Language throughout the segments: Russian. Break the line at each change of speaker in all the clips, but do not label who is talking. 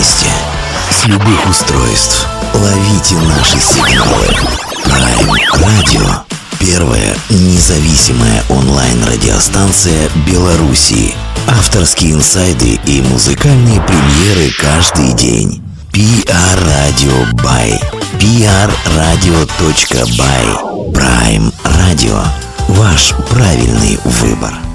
месте, с любых устройств. Ловите наши сигналы. Prime Radio. Первая независимая онлайн-радиостанция Белоруссии. Авторские инсайды и музыкальные премьеры каждый день. PR Radio by prradio.by Prime Radio. Ваш правильный выбор.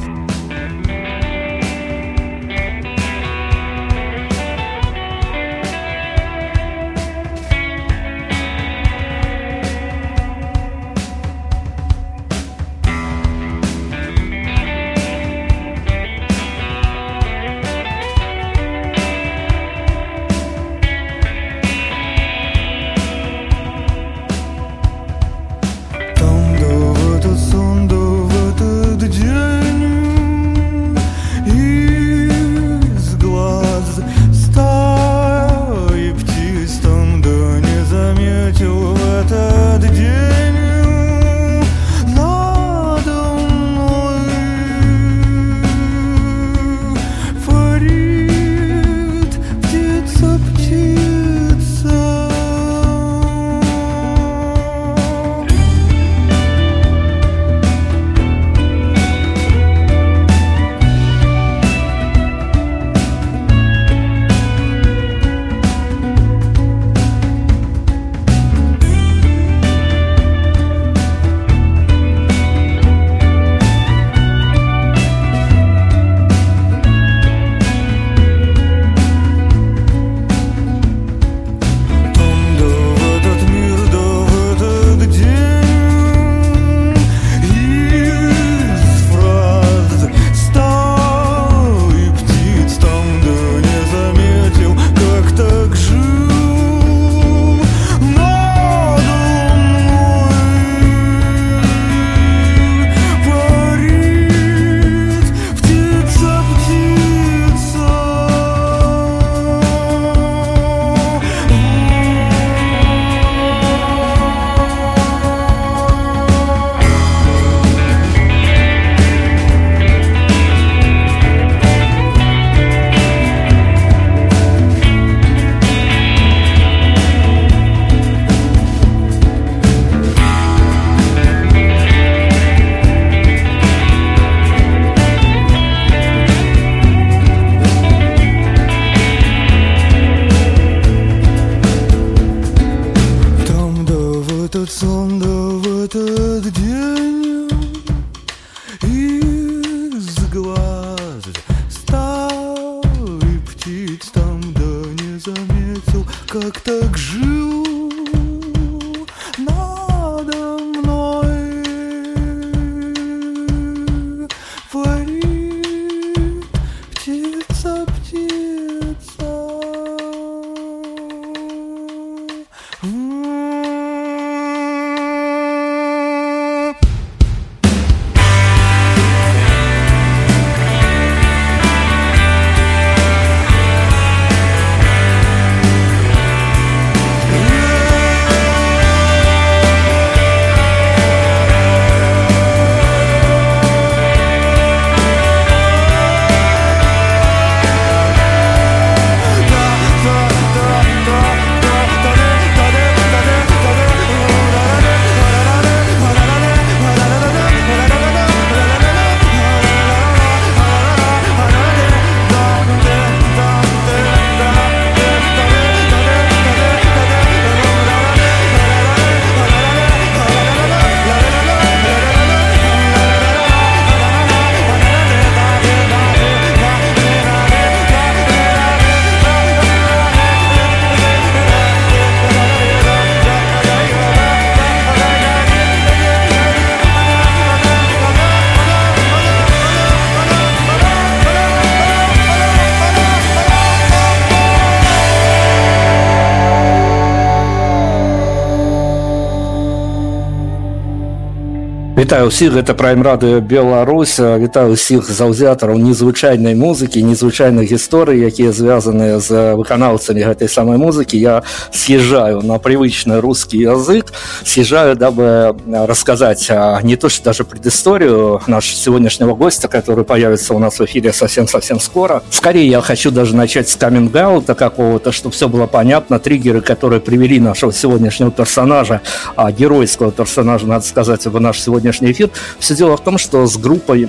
Вітаю ўсіх гэта прайм-радыё Беларусь вітаю ўсіх заўзятараў незвычайнай музыкі незвычайных гісторый якія звязаныя з выканаўцамі гэтай самай музыкі я съезжаю на привычный русский язык съезжаю дабы рассказать не то что даже предысторию нашего сегодняшнего гостя который появится у нас в эфире совсем-совсем скоро скорее я хочу даже начать с каминг-аута какого-то чтобы все было понятно триггеры которые привели нашего сегодняшнего персонажа а геройского персонажа надо сказать в наш сегодня сегодняшний эфир. Все дело в том, что с группой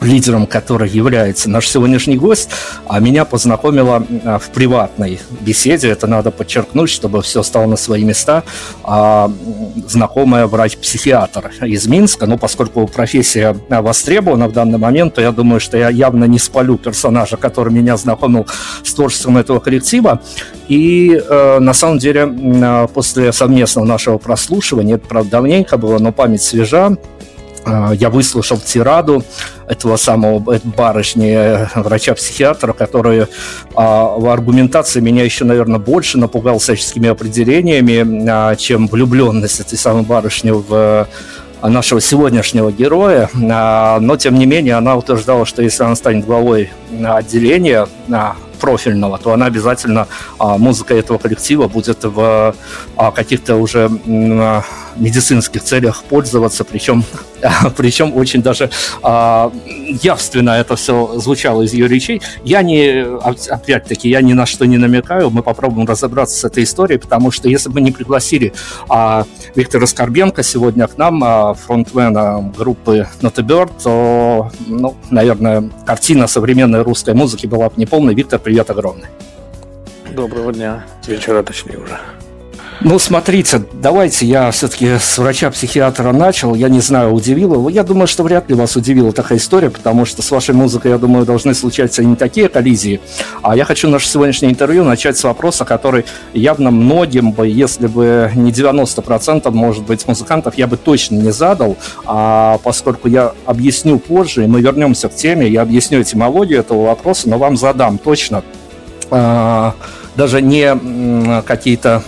лидером, который является наш сегодняшний гость, а меня познакомила а, в приватной беседе, это надо подчеркнуть, чтобы все стало на свои места, а, знакомая врач-психиатр из Минска, но поскольку профессия востребована в данный момент, то я думаю, что я явно не спалю персонажа, который меня знакомил с творчеством этого коллектива, и э, на самом деле после совместного нашего прослушивания, это, правда, давненько было, но память свежа, а, я выслушал тираду этого самого барышни, э, врача-психиатра, который а, в аргументации меня еще, наверное, больше напугал всяческими определениями, а, чем влюбленность этой самой барышни в нашего сегодняшнего героя, но тем не менее она утверждала, что если она станет главой отделения профильного, то она обязательно музыка этого коллектива будет в каких-то уже медицинских целях пользоваться, причем, причем очень даже а, явственно это все звучало из ее речей. Я не, опять-таки, я ни на что не намекаю, мы попробуем разобраться с этой историей, потому что если бы не пригласили а, Виктора Скорбенко сегодня к нам, а, фронтмена группы Not a Bird, то, ну, наверное, картина современной русской музыки была бы неполной. Виктор, привет огромный.
Доброго дня. Вечера точнее уже.
Ну, смотрите, давайте я все-таки с врача-психиатра начал. Я не знаю, удивило. Я думаю, что вряд ли вас удивила такая история, потому что с вашей музыкой, я думаю, должны случаться не такие коллизии. А я хочу наше сегодняшнее интервью начать с вопроса, который явно многим бы, если бы не 90%, может быть, музыкантов, я бы точно не задал, а поскольку я объясню позже, и мы вернемся к теме, я объясню этимологию этого вопроса, но вам задам точно а, даже не какие-то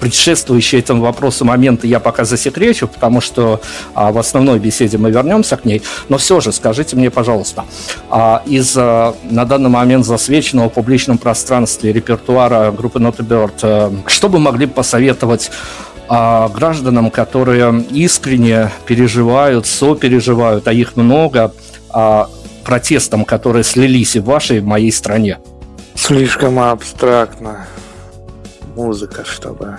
предшествующие этому вопросу моменты я пока засекречу, потому что а, в основной беседе мы вернемся к ней. Но все же скажите мне, пожалуйста, а, из а, на данный момент засвеченного в публичном пространстве репертуара группы Not a Bird, а, что бы могли посоветовать а, гражданам, которые искренне переживают, сопереживают, а их много, а, протестам, которые слились и в вашей, и в моей стране?
Слишком абстрактно музыка, чтобы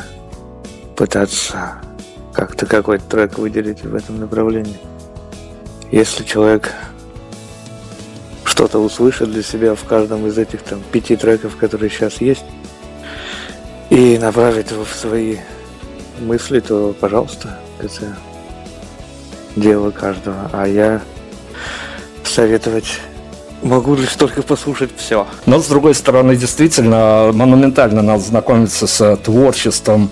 пытаться как-то какой-то трек выделить в этом направлении. Если человек что-то услышит для себя в каждом из этих там пяти треков, которые сейчас есть, и направит его в свои мысли, то, пожалуйста, это дело каждого. А я советовать Могу лишь только послушать все.
Но, с другой стороны, действительно, монументально надо знакомиться с творчеством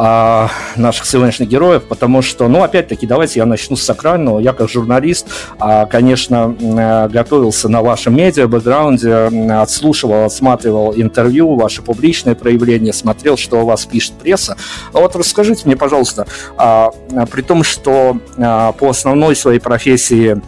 а, наших сегодняшних героев, потому что, ну, опять-таки, давайте я начну с сакрального. Я как журналист, а, конечно, э, готовился на вашем медиа-бэкграунде, отслушивал, отсматривал интервью, ваши публичные проявления, смотрел, что о вас пишет пресса. А вот расскажите мне, пожалуйста, а, при том, что по основной своей профессии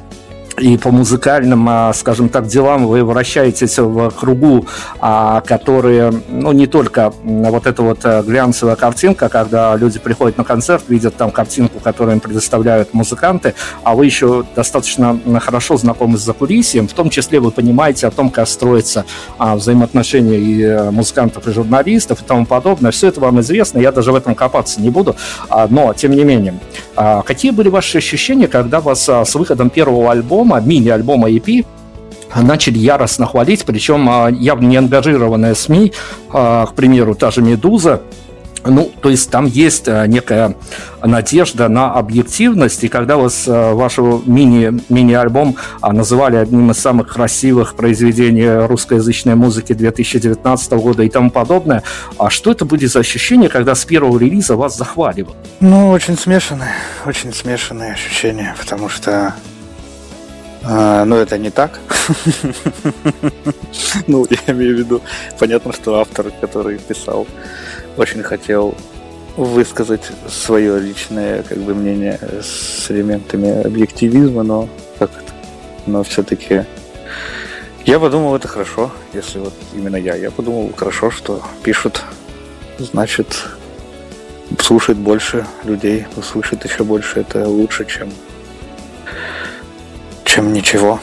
и по музыкальным, а, скажем так, делам вы вращаетесь в кругу, а, которые, ну, не только вот эта вот э, глянцевая картинка, когда люди приходят на концерт, видят там картинку, которую им предоставляют музыканты, а вы еще достаточно хорошо знакомы с закулисьем, в том числе вы понимаете о том, как строятся а, взаимоотношения и э, музыкантов, и журналистов, и тому подобное. Все это вам известно, я даже в этом копаться не буду, но, тем не менее, какие были ваши ощущения, когда вас с выходом первого альбома альбома, мини-альбома EP, начали яростно хвалить, причем а, явно не ангажированные СМИ, а, к примеру, та же «Медуза», ну, то есть там есть а, некая надежда на объективность, и когда вас вашего мини, мини-альбом называли одним из самых красивых произведений русскоязычной музыки 2019 года и тому подобное, а что это будет за ощущение, когда с первого релиза вас захваливают?
Ну, очень смешанные, очень смешанные ощущения, потому что а, ну, это не так. ну, я имею в виду, понятно, что автор, который писал, очень хотел высказать свое личное как бы мнение с элементами объективизма, но как? Но все-таки я подумал, это хорошо, если вот именно я. Я подумал, хорошо, что пишут, значит, слушает больше людей, услышит еще больше, это лучше, чем чем ничего.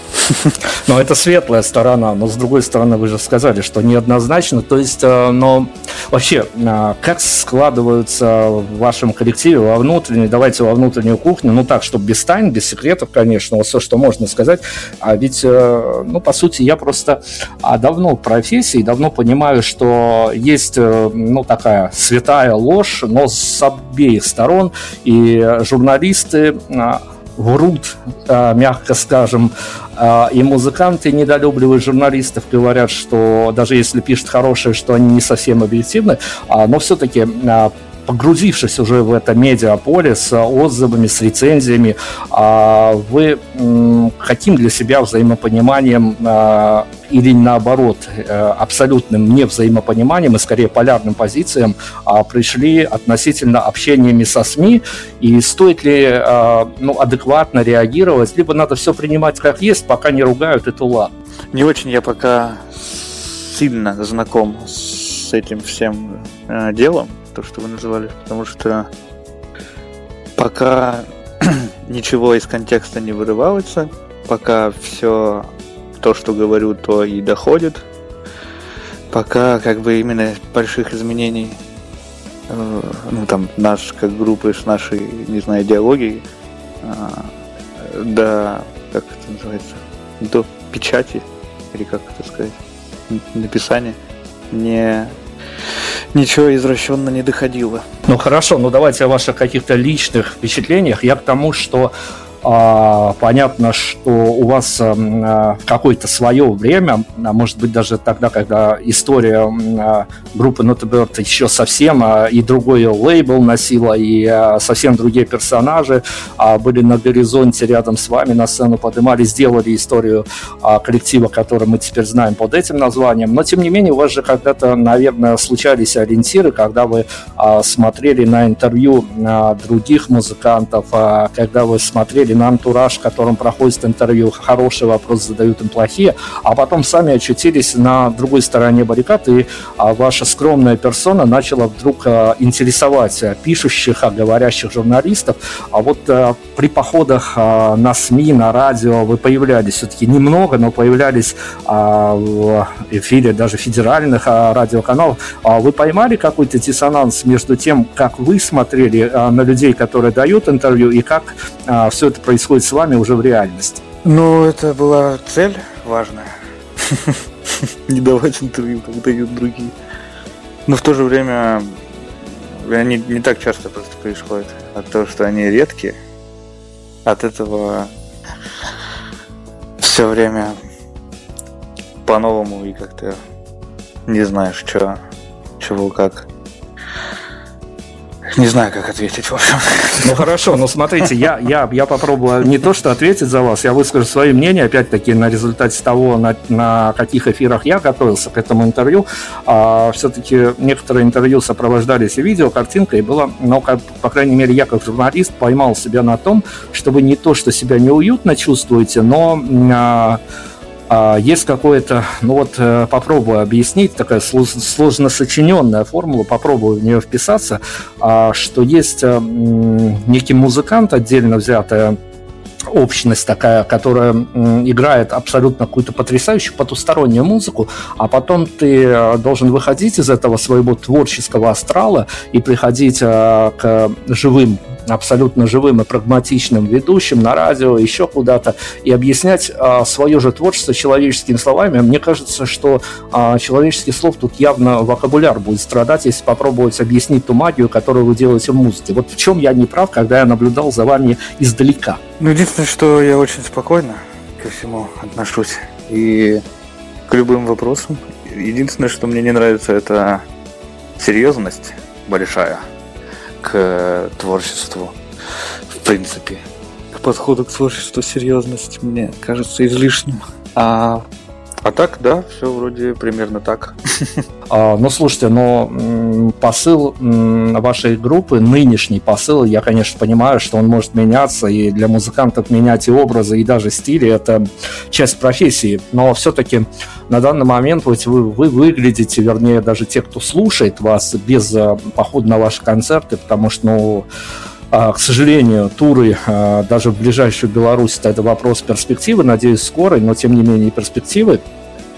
Но это светлая сторона, но с другой стороны вы же сказали, что неоднозначно. То есть, э, но вообще, э, как складываются в вашем коллективе во внутренней, давайте во внутреннюю кухню, ну так, чтобы без тайн, без секретов, конечно, вот все, что можно сказать. А ведь, э, ну, по сути, я просто а, давно в профессии, давно понимаю, что есть, ну, такая святая ложь, но с обеих сторон, и журналисты врут, а, мягко скажем, а, и музыканты недолюбливают журналистов, говорят, что даже если пишут хорошее, что они не совсем объективны, а, но все-таки погрузившись уже в это медиаполе с отзывами, с рецензиями, а вы каким для себя взаимопониманием а, или наоборот э, абсолютным невзаимопониманием и скорее полярным позициям а, пришли относительно общениями со СМИ? И стоит ли ну, адекватно реагировать, либо надо все принимать как есть, пока не ругают, это ладно.
Не очень я пока сильно знаком с этим всем э, делом, то, что вы называли, потому что пока ничего из контекста не вырывается, пока все то, что говорю, то и доходит, пока как бы именно больших изменений э, ну там наш как группы с нашей, не знаю, идеологией э, до как это называется, до печати или как это сказать, написания не ничего извращенно не доходило.
Ну хорошо, ну давайте о ваших каких-то личных впечатлениях. Я к тому, что понятно, что у вас эм, э, какое-то свое время, а может быть даже тогда, когда история э, группы Notabird еще совсем и другой лейбл носила, и э, совсем другие персонажи были на горизонте рядом с вами, на сцену поднимали, сделали историю коллектива, который мы теперь знаем под этим названием. Но тем не менее, у вас же когда-то, наверное, случались ориентиры, когда вы смотрели на интервью других музыкантов, когда вы смотрели на антураж, в котором проходит интервью, хорошие вопросы задают им плохие, а потом сами очутились на другой стороне баррикад, и а, ваша скромная персона начала вдруг а, интересовать а, пишущих, говорящих журналистов. А вот при походах на СМИ, на радио вы появлялись все-таки немного, но появлялись в эфире даже федеральных радиоканалов. Вы поймали какой-то диссонанс между тем, как вы смотрели на людей, которые дают интервью, и как все это происходит с вами уже в реальности?
Ну, это была цель важная. Не давать интервью, как дают другие. Но в то же время они не так часто просто происходят. От того, что они редкие, от этого все время по-новому и как-то не знаешь, что, чего, как. Не знаю, как ответить, в общем.
Ну хорошо, но смотрите, я, я, я попробую не то, что ответить за вас, я выскажу свое мнение, опять-таки, на результате того, на, на каких эфирах я готовился к этому интервью. А, все-таки некоторые интервью сопровождались видео, картинкой, было, но, как, по крайней мере, я как журналист поймал себя на том, что вы не то, что себя неуютно чувствуете, но... А есть какое-то, ну вот э, попробую объяснить, такая сложно сочиненная формула, попробую в нее вписаться, а, что есть э, некий музыкант, отдельно взятая общность такая, которая играет абсолютно какую-то потрясающую потустороннюю музыку, а потом ты э, должен выходить из этого своего творческого астрала и приходить к живым абсолютно живым и прагматичным ведущим на радио, еще куда-то, и объяснять а, свое же творчество человеческими словами. Мне кажется, что а, человеческих слов тут явно вокабуляр будет страдать, если попробовать объяснить ту магию, которую вы делаете в музыке. Вот в чем я не прав, когда я наблюдал за вами издалека.
Ну, единственное, что я очень спокойно ко всему отношусь. И к любым вопросам. Единственное, что мне не нравится, это серьезность большая к творчеству, в принципе. К подходу к творчеству серьезность мне кажется излишним. А А так, да, все вроде примерно так.
А, ну, слушайте, но посыл вашей группы, нынешний посыл, я, конечно, понимаю, что он может меняться, и для музыкантов менять и образы, и даже стили, это часть профессии, но все-таки на данный момент вы, вы выглядите, вернее, даже те, кто слушает вас без э, похода на ваши концерты, потому что, ну, а, к сожалению, туры а, даже в ближайшую Беларусь это вопрос перспективы, надеюсь, скорой, но тем не менее перспективы.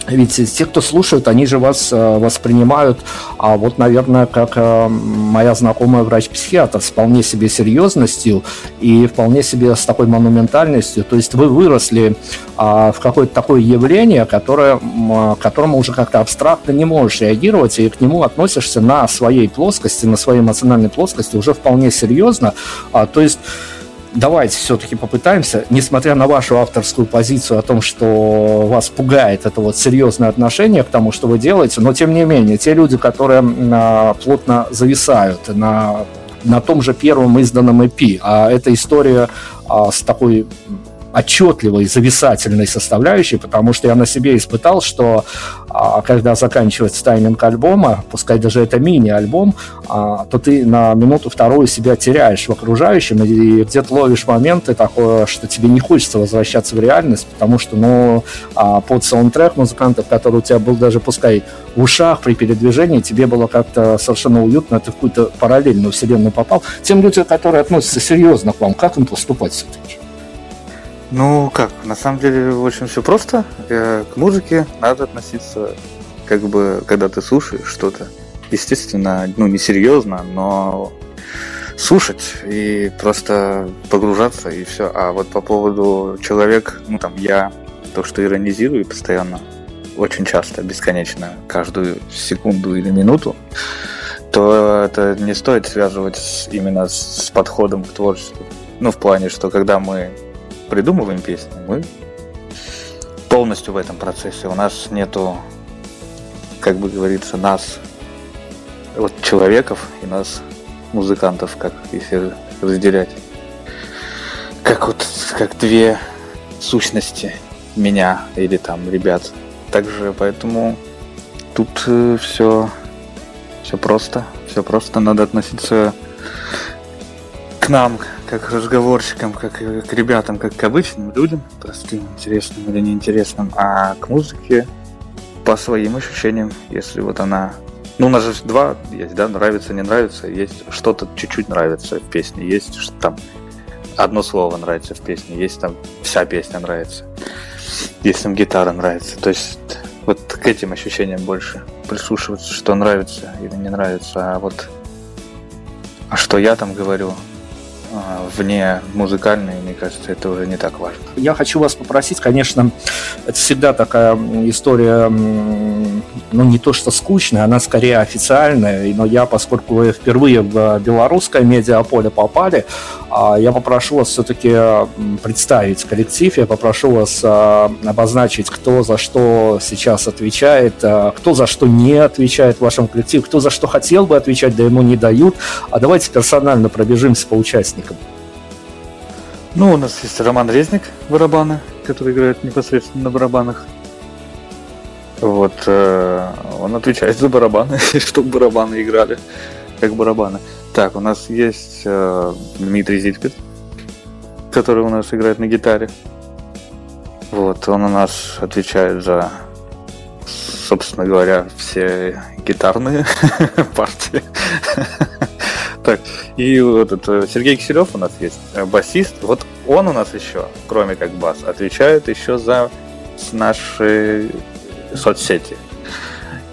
Ведь те, кто слушают, они же вас э, воспринимают, а вот, наверное, как э, моя знакомая врач-психиатр с вполне себе серьезностью и вполне себе с такой монументальностью. То есть вы выросли а, в какое-то такое явление, которое, которому уже как-то абстрактно не можешь реагировать, и к нему относишься на своей плоскости, на своей эмоциональной плоскости уже вполне серьезно. А, то есть давайте все-таки попытаемся, несмотря на вашу авторскую позицию о том, что вас пугает это вот серьезное отношение к тому, что вы делаете, но тем не менее, те люди, которые а, плотно зависают на на том же первом изданном EP, а эта история а, с такой отчетливой зависательной составляющей, потому что я на себе испытал, что а, когда заканчивается тайминг альбома, пускай даже это мини-альбом, а, то ты на минуту-вторую себя теряешь в окружающем и где-то ловишь моменты такое, что тебе не хочется возвращаться в реальность, потому что, ну, а, под саундтрек музыкантов, который у тебя был даже, пускай в ушах при передвижении, тебе было как-то совершенно уютно, ты в какую-то параллельную вселенную попал. Тем людям, которые относятся серьезно к вам, как им поступать все-таки?
Ну как, на самом деле очень все просто. Э, к музыке надо относиться, как бы, когда ты слушаешь что-то. Естественно, ну не серьезно, но слушать и просто погружаться и все. А вот по поводу человек, ну там я то, что иронизирую постоянно, очень часто, бесконечно, каждую секунду или минуту, то это не стоит связывать именно с подходом к творчеству. Ну, в плане, что когда мы придумываем песни, мы полностью в этом процессе. У нас нету, как бы говорится, нас, вот человеков и нас, музыкантов, как если разделять. Как вот, как две сущности меня или там ребят. Также поэтому тут э, все, все просто, все просто надо относиться к нам, как к разговорщикам, как к ребятам, как к обычным людям, простым, интересным или неинтересным, а к музыке по своим ощущениям, если вот она... Ну, у нас же два есть, да, нравится, не нравится, есть что-то чуть-чуть нравится в песне, есть что там одно слово нравится в песне, есть там вся песня нравится, есть там гитара нравится, то есть вот к этим ощущениям больше прислушиваться, что нравится или не нравится, а вот а что я там говорю, вне музыкальной, мне кажется, это уже не так важно.
Я хочу вас попросить, конечно, это всегда такая история, ну, не то что скучная, она скорее официальная, но я, поскольку вы впервые в белорусское медиаполе попали, а, я попрошу вас все-таки представить коллектив, я попрошу вас а, обозначить, кто за что сейчас отвечает, кто за что не отвечает в вашем коллективе, кто за что хотел бы отвечать, да ему не дают. А давайте персонально пробежимся по участникам участникам?
Ну, у нас есть Роман Резник, барабаны, который играет непосредственно на барабанах. Вот, э, он отвечает за барабаны, чтобы барабаны играли, как барабаны. Так, у нас есть э, Дмитрий Зитпит, который у нас играет на гитаре. Вот, он у нас отвечает за, собственно говоря, все гитарные партии. Так, и вот этот Сергей Киселев у нас есть, э, басист. Вот он у нас еще, кроме как бас, отвечает еще за наши соцсети.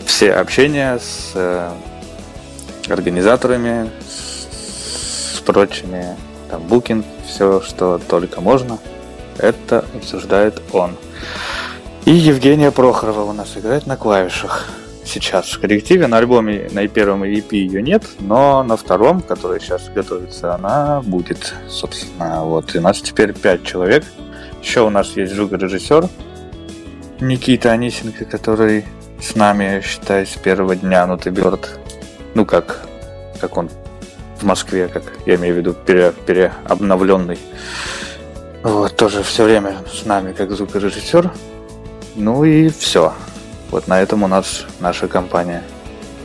Все общения с э, организаторами, с прочими, там, букинг, все, что только можно, это обсуждает он. И Евгения Прохорова у нас играет на клавишах сейчас в коллективе. На альбоме, на первом EP ее нет, но на втором, который сейчас готовится, она будет, собственно. Вот. И у нас теперь пять человек. Еще у нас есть звукорежиссер Никита Анисенко, который с нами, считай, с первого дня ну ты Бёрд. Ну, как, как он в Москве, как я имею в виду, пере, переобновленный. Вот, тоже все время с нами как звукорежиссер. Ну и все. Вот на этом у нас наша компания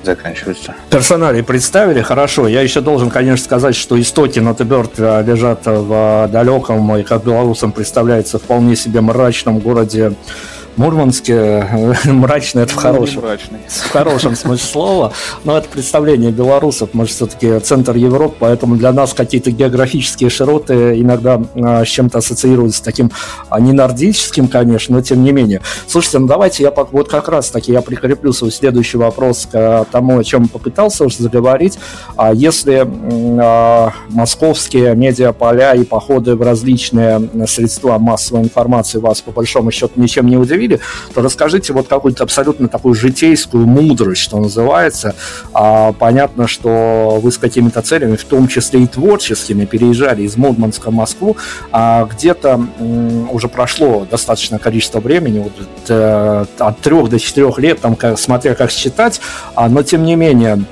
заканчивается.
Персонали представили, хорошо. Я еще должен, конечно, сказать, что истоки Нотеберт лежат в далеком и, как белорусам представляется, вполне себе мрачном городе Мурманске мрачный это в хорошем, в хорошем смысле слова, но это представление белорусов, мы же все-таки центр Европы, поэтому для нас какие-то географические широты иногда а, с чем-то ассоциируются с таким а, не нордическим, конечно, но тем не менее. Слушайте, ну давайте я вот как раз таки я прикреплю свой следующий вопрос к тому, о чем попытался уже заговорить. А если московские медиаполя и походы в различные средства массовой информации вас по большому счету ничем не удивили, говорили, то расскажите вот какую-то абсолютно такую житейскую мудрость, что называется. А, понятно, что вы с какими-то целями, в том числе и творческими, переезжали из Мурманска в Москву, а где-то уже прошло достаточное количество времени, вот, э, от трех до четырех лет, там, смотря как считать, а, но тем не менее,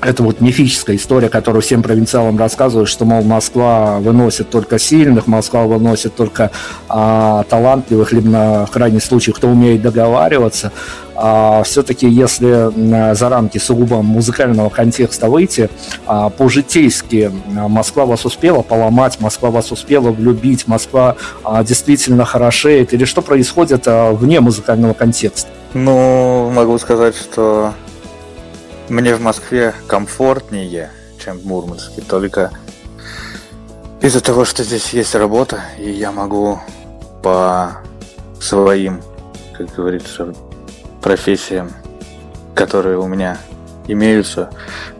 это вот мифическая история, которую всем провинциалам рассказывают, что, мол, Москва выносит только сильных, Москва выносит только а, талантливых, либо на крайний случай, кто умеет договариваться. А, все-таки, если за рамки сугубо музыкального контекста выйти, а, по-житейски Москва вас успела поломать, Москва вас успела влюбить, Москва а, действительно хорошеет, или что происходит а, вне музыкального контекста?
Ну, могу сказать, что мне в Москве комфортнее, чем в Мурманске, только из-за того, что здесь есть работа, и я могу по своим, как говорится, профессиям, которые у меня имеются,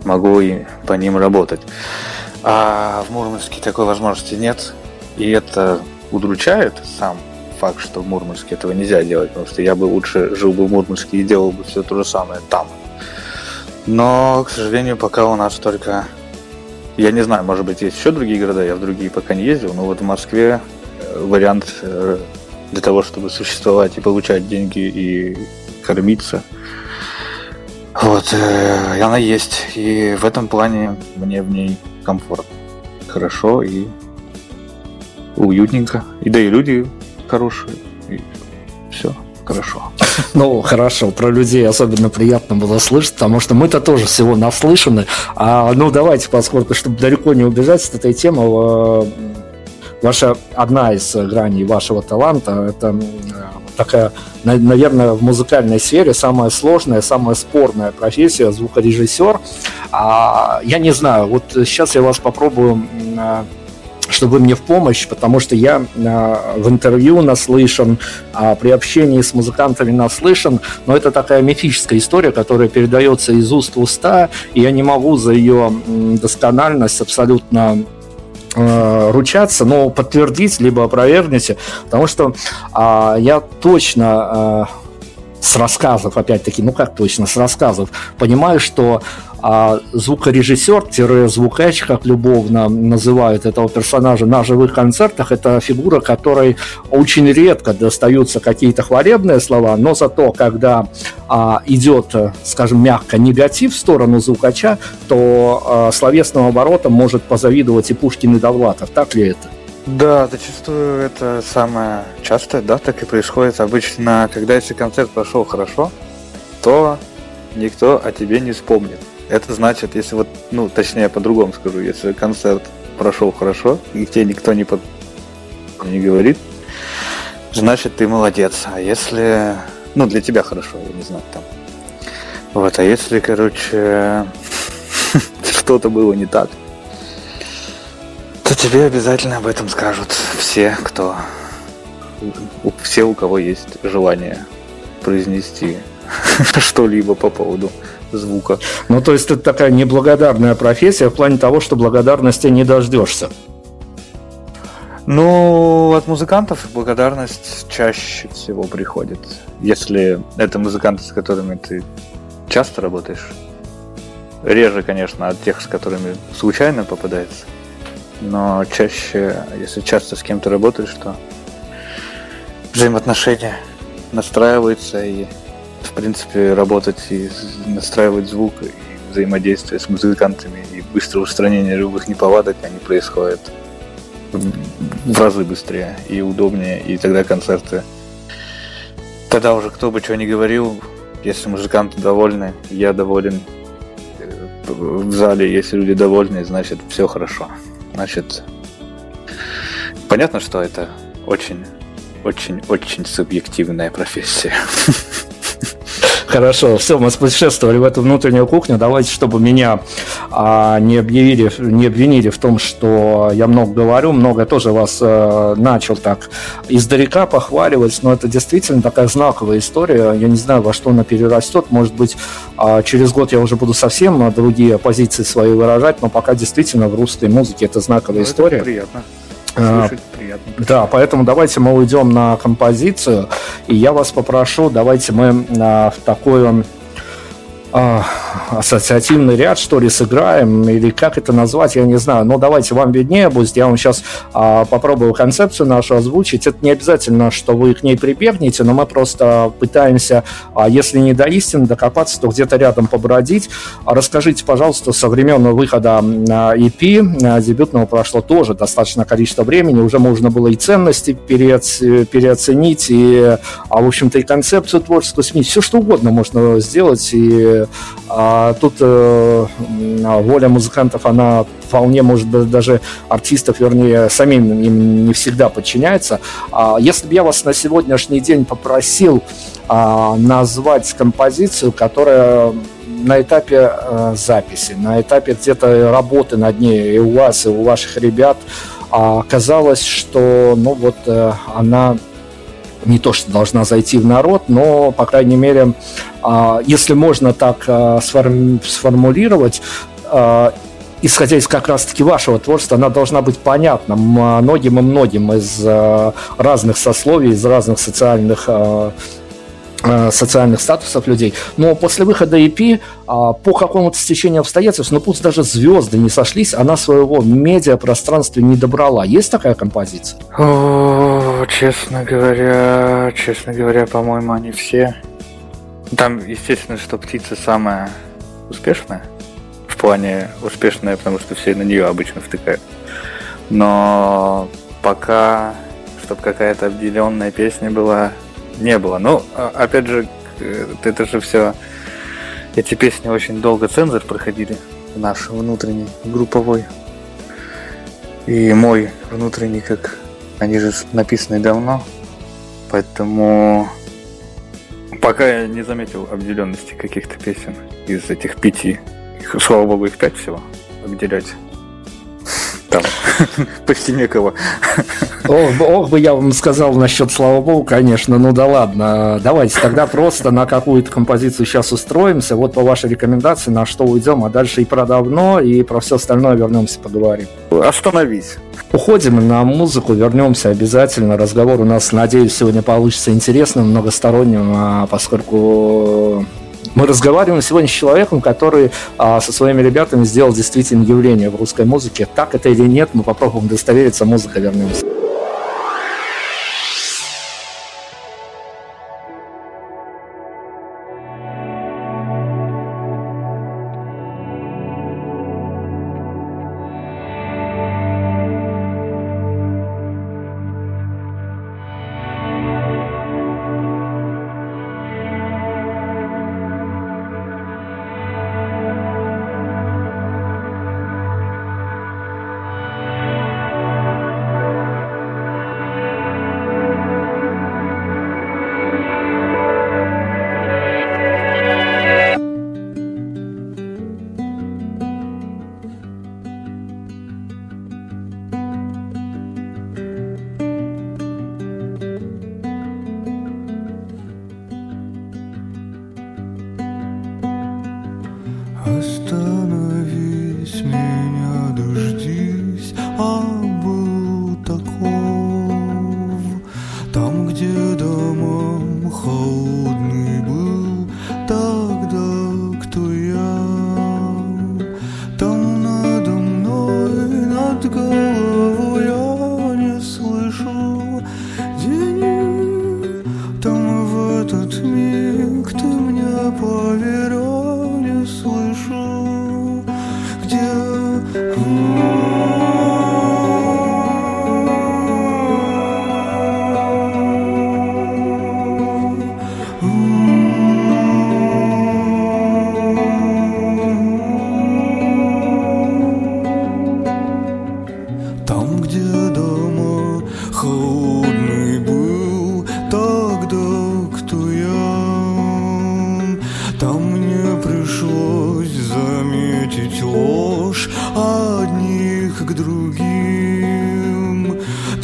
могу и по ним работать. А в Мурманске такой возможности нет, и это удручает сам факт, что в Мурманске этого нельзя делать, потому что я бы лучше жил бы в Мурманске и делал бы все то же самое там. Но, к сожалению, пока у нас только... Я не знаю, может быть, есть еще другие города, я в другие пока не ездил, но вот в Москве э, вариант э, для того, чтобы существовать и получать деньги и кормиться. Вот, э, она есть. И в этом плане мне в ней комфорт. Хорошо и уютненько. И да и люди хорошие. И все хорошо.
Ну, хорошо, про людей особенно приятно было слышать, потому что мы-то тоже всего наслышаны. А, ну, давайте, поскольку, чтобы далеко не убежать с этой темы, э, ваша одна из граней вашего таланта это такая, наверное, в музыкальной сфере самая сложная, самая спорная профессия звукорежиссер. А, я не знаю, вот сейчас я вас попробую чтобы вы мне в помощь, потому что я э, в интервью наслышан, а при общении с музыкантами наслышан, но это такая мифическая история, которая передается из уст в уста, и я не могу за ее доскональность абсолютно э, ручаться, но подтвердить либо опровергните, потому что э, я точно э, с рассказов, опять-таки, ну как точно, с рассказов, понимаю, что а, звукорежиссер-звукач, как любовно называют этого персонажа на живых концертах, это фигура, которой очень редко достаются какие-то хвалебные слова, но зато, когда а, идет, скажем, мягко негатив в сторону звукача, то а, словесным оборотом может позавидовать и Пушкин, и Довлатов. Так ли это?
Да, зачастую это самое частое, да, так и происходит. Обычно, когда если концерт прошел хорошо, то никто о тебе не вспомнит. Это значит, если вот, ну, точнее, по-другому скажу, если концерт прошел хорошо, и тебе никто не, под... не говорит, значит, ты молодец. А если, ну, для тебя хорошо, я не знаю, там. Вот, а если, короче, что-то было не так, то тебе обязательно об этом скажут все, кто... Все, у кого есть желание произнести что-либо по поводу звука.
Ну, то есть это такая неблагодарная профессия в плане того, что благодарности не дождешься.
Ну, от музыкантов благодарность чаще всего приходит. Если это музыканты, с которыми ты часто работаешь. Реже, конечно, от тех, с которыми случайно попадается но чаще, если часто с кем-то работаешь, то взаимоотношения настраиваются и, в принципе, работать и настраивать звук и взаимодействие с музыкантами и быстрое устранение любых неполадок, они происходят в разы быстрее и удобнее, и тогда концерты Тогда уже кто бы что ни говорил, если музыканты довольны, я доволен. В зале, если люди довольны, значит все хорошо. Значит, понятно, что это очень, очень, очень субъективная профессия.
Хорошо, все, мы спутешествовали в эту внутреннюю кухню. Давайте, чтобы меня а, не, объявили, не обвинили в том, что я много говорю, много тоже вас а, начал так издалека похваливать, но это действительно такая знаковая история. Я не знаю, во что она перерастет. Может быть, а, через год я уже буду совсем другие позиции свои выражать, но пока действительно в русской музыке это знаковая ну, история. Это
приятно.
А, Слушать приятно. Да, поэтому давайте мы уйдем на композицию, и я вас попрошу, давайте мы а, в такую ассоциативный ряд, что ли, сыграем, или как это назвать, я не знаю. Но давайте вам виднее будет. Я вам сейчас а, попробую концепцию нашу озвучить. Это не обязательно, что вы к ней прибегнете, но мы просто пытаемся, а, если не до истины докопаться, то где-то рядом побродить. А расскажите, пожалуйста, со времен выхода EP, а, дебютного прошло тоже достаточно количество времени, уже можно было и ценности переоц... переоценить, и, а, в общем-то, и концепцию творчества сменить. Все, что угодно можно сделать, и а тут э, воля музыкантов, она вполне, может быть, даже артистов, вернее, самим им не всегда подчиняется. А если бы я вас на сегодняшний день попросил а, назвать композицию, которая на этапе э, записи, на этапе где-то работы над ней и у вас, и у ваших ребят, а, оказалось, что, ну вот, э, она не то, что должна зайти в народ, но, по крайней мере, а, если можно так а, сформулировать, а, исходя из как раз-таки вашего творчества, она должна быть понятна многим и многим из разных сословий, из разных социальных социальных статусов людей. Но после выхода EP а, по какому-то стечению обстоятельств, ну пусть даже звезды не сошлись, она своего медиапространства не добрала. Есть такая композиция?
О, честно говоря, честно говоря, по-моему, они все. Там, естественно, что птица самая успешная. В плане успешная, потому что все на нее обычно втыкают. Но пока, чтобы какая-то обделенная песня была, не было. Ну, опять же, это же все... Эти песни очень долго цензор проходили, наш внутренний, групповой. И мой внутренний, как они же написаны давно. Поэтому пока я не заметил обделенности каких-то песен из этих пяти. Их, слава богу, их пять всего обделять там, Постемекова.
Ох, ох бы я вам сказал насчет «Слава Богу», конечно, ну да ладно. Давайте тогда просто на какую-то композицию сейчас устроимся. Вот по вашей рекомендации, на что уйдем, а дальше и про давно, и про все остальное вернемся, поговорим.
Остановись.
Уходим на музыку, вернемся обязательно. Разговор у нас, надеюсь, сегодня получится интересным, многосторонним, а поскольку мы разговариваем сегодня с человеком, который а, со своими ребятами сделал действительно явление в русской музыке. Так это или нет, мы попробуем удостовериться, музыка вернемся.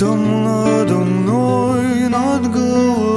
Надо мной, над головой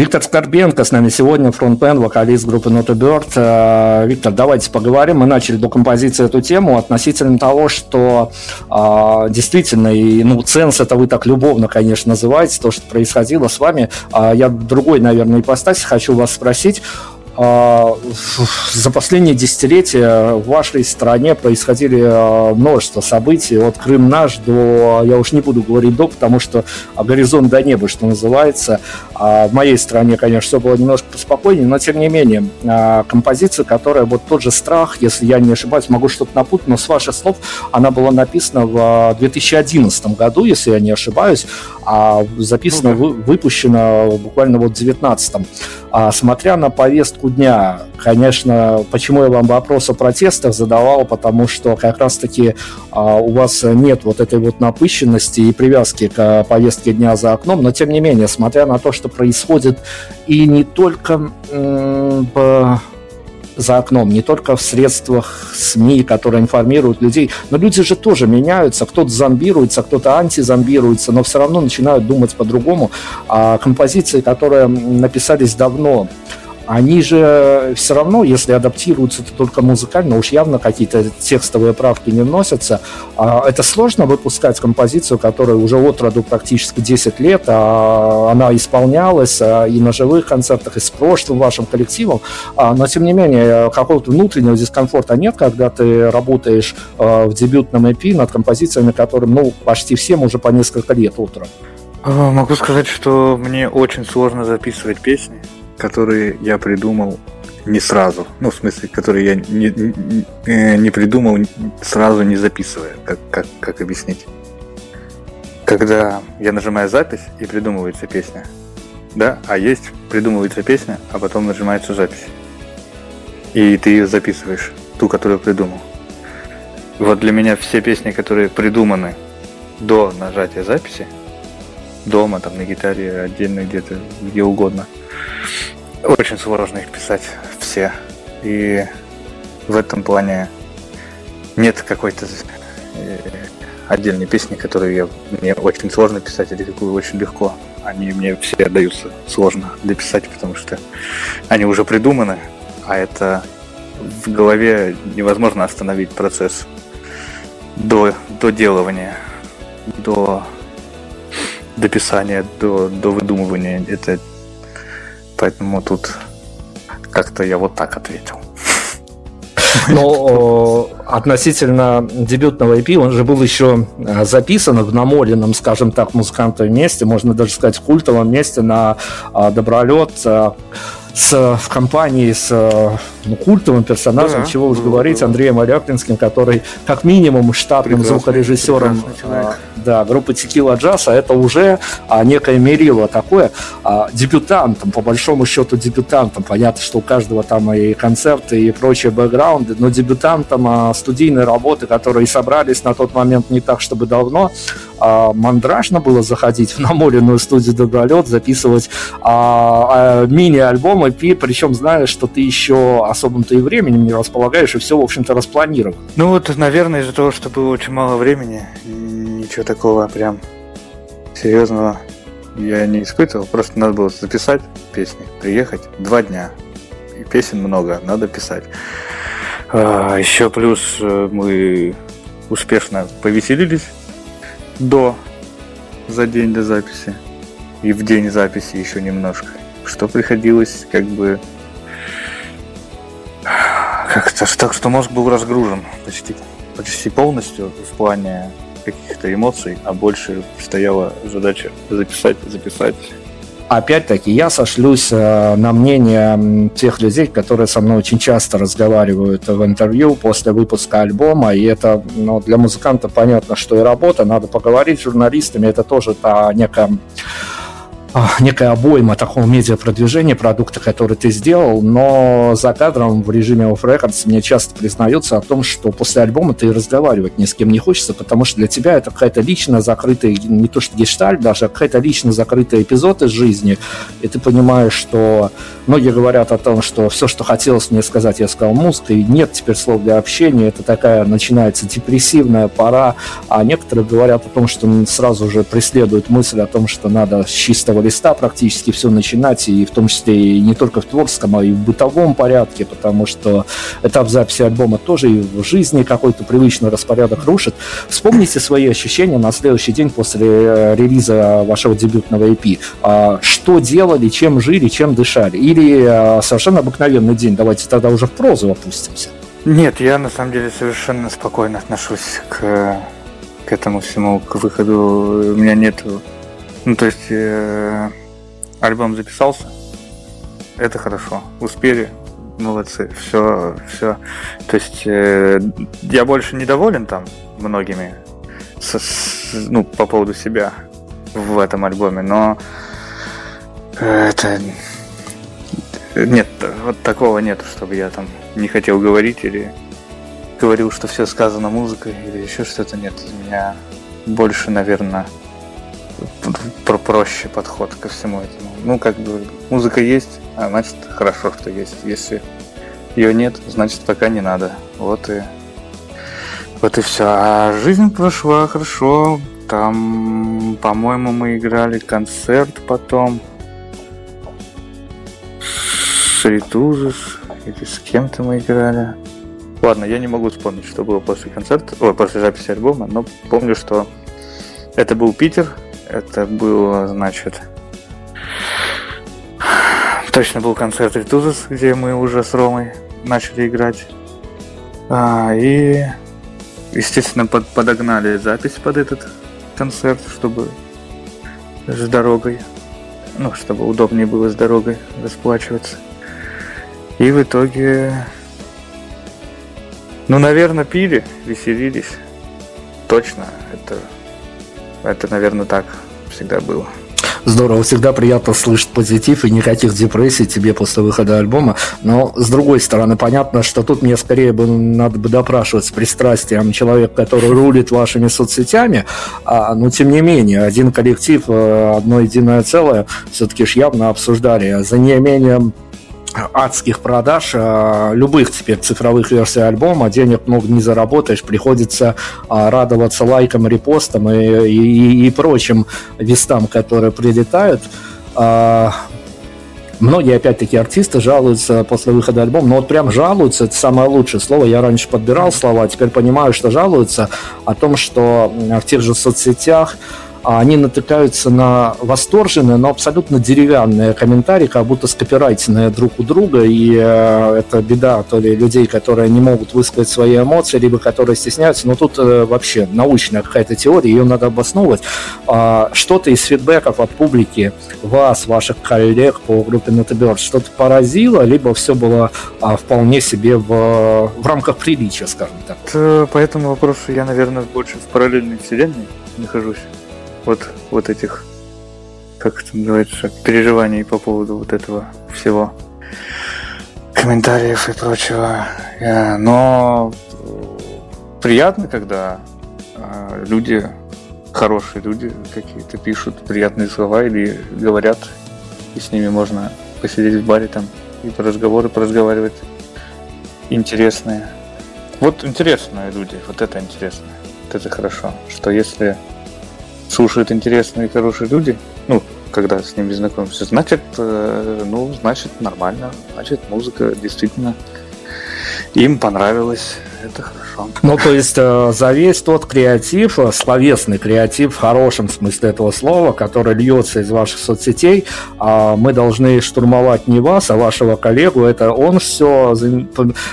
Виктор Скорбенко с нами сегодня, фронтмен, вокалист группы Not a Bird. Э, Виктор, давайте поговорим. Мы начали до композиции эту тему относительно того, что э, действительно, и, ну, ценс это вы так любовно, конечно, называете, то, что происходило с вами. Э, я другой, наверное, ипостаси хочу вас спросить. А, за последние десятилетия в вашей стране происходили а, множество событий, от Крым наш до, я уж не буду говорить до, потому что горизонт до неба, что называется. А в моей стране, конечно, все было немножко поспокойнее, но тем не менее, композиция, которая вот тот же страх, если я не ошибаюсь, могу что-то напутать, но с ваших слов она была написана в 2011 году, если я не ошибаюсь, а записана, ну, да. выпущена буквально вот в 2019. А смотря на повестку дня, конечно, почему я вам вопрос о протестах задавал, потому что как раз-таки а, у вас нет вот этой вот напыщенности и привязки к повестке дня за окном, но тем не менее, смотря на то, что происходит и не только м- по за окном, не только в средствах СМИ, которые информируют людей, но люди же тоже меняются, кто-то зомбируется, кто-то антизомбируется, но все равно начинают думать по-другому. А композиции, которые написались давно, они же все равно, если адаптируются, то только музыкально, уж явно какие-то текстовые правки не вносятся. А это сложно выпускать композицию, которая уже от роду практически 10 лет, а она исполнялась а, и на живых концертах, и с прошлым вашим коллективом, а, но тем не менее какого-то внутреннего дискомфорта нет, когда ты работаешь в дебютном EP над композициями, которым, ну, почти всем уже по несколько лет утро.
Могу сказать, что мне очень сложно записывать песни которые я придумал не сразу. Ну, в смысле, которые я не, не, э, не придумал сразу, не записывая. Как, как, как объяснить? Когда я нажимаю запись и придумывается песня. Да, а есть придумывается песня, а потом нажимается запись. И ты ее записываешь, ту, которую придумал. Вот для меня все песни, которые придуманы до нажатия записи, дома, там на гитаре, отдельно где-то, где угодно – очень сложно их писать все. И в этом плане нет какой-то э, отдельной песни, которую я, мне очень сложно писать, или какую очень легко. Они мне все даются сложно дописать, потому что они уже придуманы, а это в голове невозможно остановить процесс до доделывания, до дописания, до, до выдумывания. Это Поэтому тут как-то я вот так ответил.
Но относительно дебютного EP, он же был еще э, записан в намоленном, скажем так, музыкантовом месте, можно даже сказать, культовом месте на а, Добролет э, с, в компании с ну, культовым персонажем, да, чего уж говорить, Андреем Аляпинским, который как минимум штатным прекрасный, звукорежиссером а, да, группы Текила Джаз, а это уже а, некое мерило такое. А, дебютантом, по большому счету дебютантом, понятно, что у каждого там и концерты и прочие бэкграунды, но дебютантом а, студийной работы, которые собрались на тот момент не так, чтобы давно, а, мандражно было заходить в намоленную студию Добролет, записывать а, а, мини-альбом EP, причем знаешь, что ты еще особым-то и временем не располагаешь, и все, в общем-то, распланировано.
Ну вот, наверное, из-за того, что было очень мало времени, ничего такого прям серьезного я не испытывал. Просто надо было записать песни, приехать два дня. И песен много, надо писать. А, еще плюс э, мы успешно повеселились до за день до записи. И в день записи еще немножко. Что приходилось как бы как-то так, что мозг был разгружен почти, почти полностью в плане каких-то эмоций, а больше стояла задача записать, записать.
Опять-таки, я сошлюсь э, на мнение тех людей, которые со мной очень часто разговаривают в интервью после выпуска альбома, и это ну, для музыканта понятно, что и работа, надо поговорить с журналистами, это тоже та некая некая обойма такого медиапродвижения продукта, который ты сделал, но за кадром в режиме off records мне часто признаются о том, что после альбома ты разговаривать ни с кем не хочется, потому что для тебя это какая-то лично закрытая, не то что гештальт даже, а какая-то лично закрытая эпизод из жизни, и ты понимаешь, что многие говорят о том, что все, что хотелось мне сказать, я сказал музыка, и нет теперь слов для общения, это такая начинается депрессивная пора, а некоторые говорят о том, что сразу же преследует мысль о том, что надо с чистого листа практически все начинать, и в том числе и не только в творческом, а и в бытовом порядке, потому что этап записи альбома тоже и в жизни какой-то привычный распорядок рушит. Вспомните свои ощущения на следующий день после э, релиза вашего дебютного EP. А, что делали, чем жили, чем дышали? Или а, совершенно обыкновенный день? Давайте тогда уже в прозу опустимся.
Нет, я на самом деле совершенно спокойно отношусь к, к этому всему, к выходу. У меня нет ну, то есть э, альбом записался, это хорошо. Успели, молодцы, все, все. То есть э, я больше недоволен там многими, с, с, ну, по поводу себя в этом альбоме, но это нет, вот такого нет, чтобы я там не хотел говорить или говорил, что все сказано музыкой или еще что-то. Нет, у меня больше, наверное, про проще подход ко всему этому. Ну, как бы, музыка есть, а значит, хорошо, что есть. Если ее нет, значит пока не надо. Вот и вот и все. А жизнь прошла хорошо. Там, по-моему, мы играли концерт потом. С Ритузис или с кем-то мы играли. Ладно, я не могу вспомнить, что было после концерта, ой, после записи альбома, но помню, что это был Питер, это был, значит, точно был концерт Ритузис, где мы уже с Ромой начали играть. А, и, естественно, под, подогнали запись под этот концерт, чтобы с дорогой, ну, чтобы удобнее было с дорогой расплачиваться. И в итоге, ну, наверное, пили, веселились. Точно, это, это, наверное, так всегда было.
Здорово, всегда приятно слышать позитив и никаких депрессий тебе после выхода альбома. Но, с другой стороны, понятно, что тут мне скорее бы надо бы допрашивать с пристрастием человек, который рулит вашими соцсетями. А, но, тем не менее, один коллектив, э, одно единое целое все-таки ж явно обсуждали. За неимением адских продаж а, любых теперь цифровых версий альбома, денег много не заработаешь, приходится а, радоваться лайкам, репостам и, и, и прочим вестам, которые прилетают. А, многие, опять-таки, артисты жалуются после выхода альбома, но вот прям жалуются, это самое лучшее слово. Я раньше подбирал слова, теперь понимаю, что жалуются о том, что в тех же соцсетях а они натыкаются на восторженные, но абсолютно деревянные комментарии, как будто скопирайтенные друг у друга, и э, это беда то ли людей, которые не могут высказать свои эмоции, либо которые стесняются, но тут э, вообще научная какая-то теория, ее надо обосновывать. А, что-то из фидбэков от публики, вас, ваших коллег по группе Notabird, что-то поразило, либо все было а, вполне себе в, в рамках приличия, скажем так?
По этому вопросу я, наверное, больше в параллельной вселенной нахожусь вот, вот этих, как это называется, переживаний по поводу вот этого всего. Комментариев и прочего. Э, но приятно, когда э, люди, хорошие люди какие-то пишут приятные слова или говорят, и с ними можно посидеть в баре там и по разговоры поразговаривать интересные. Вот интересные люди, вот это интересно, вот это хорошо, что если слушают интересные и хорошие люди, ну, когда с ними знакомишься, значит, э, ну, значит, нормально. Значит, музыка действительно им понравилась. Это хорошо.
Ну, то есть э, за весь тот креатив, э, словесный креатив в хорошем смысле этого слова, который льется из ваших соцсетей, а мы должны штурмовать не вас, а вашего коллегу. Это он все...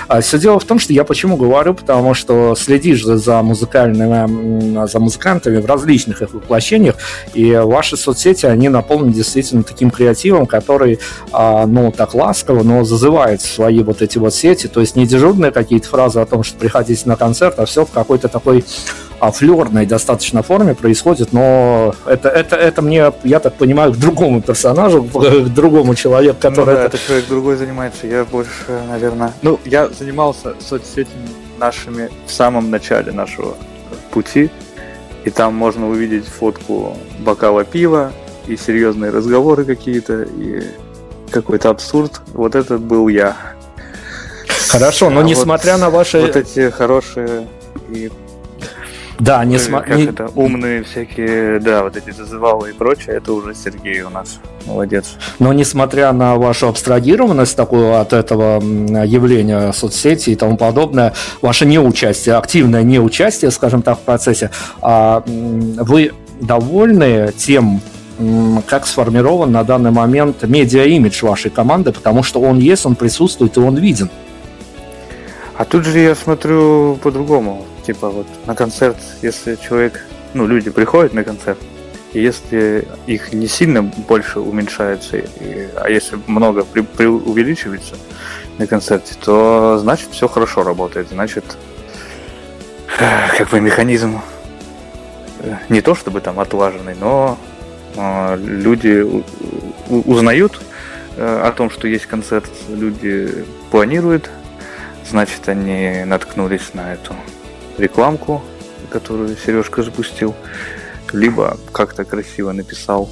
А все дело в том, что я почему говорю, потому что следишь за музыкальными, за музыкантами в различных их воплощениях, и ваши соцсети, они наполнены действительно таким креативом, который, а, ну, так ласково, но зазывает свои вот эти вот сети, то есть не дежурные какие-то фразы о том, что приходить на концерт, а все в какой-то такой а, флерной достаточно форме происходит, но это, это, это мне, я так понимаю, к другому персонажу, к другому человеку, который...
Ну, да, это человек другой занимается, я больше, наверное... Ну, я занимался соцсетями нашими в самом начале нашего пути, и там можно увидеть фотку бокала пива, и серьезные разговоры какие-то, и какой-то абсурд. Вот это был я.
Хорошо, но а несмотря
вот,
на ваши...
Вот эти хорошие и
да, несмотря...
Как это, умные всякие, да, вот эти зазывалы и прочее, это уже Сергей у нас. Молодец.
Но несмотря на вашу абстрагированность такую от этого явления соцсети и тому подобное, ваше неучастие, активное неучастие, скажем так, в процессе, а, вы довольны тем, как сформирован на данный момент медиа-имидж вашей команды, потому что он есть, он присутствует и он виден.
А тут же я смотрю по-другому. Типа вот на концерт, если человек, ну, люди приходят на концерт, и если их не сильно больше уменьшается, и, а если много при, при увеличивается на концерте, то значит все хорошо работает. Значит, как бы механизм э, не то чтобы там отлаженный, но э, люди узнают э, о том, что есть концерт, люди планируют Значит, они наткнулись на эту рекламку, которую Сережка запустил, либо как-то красиво написал.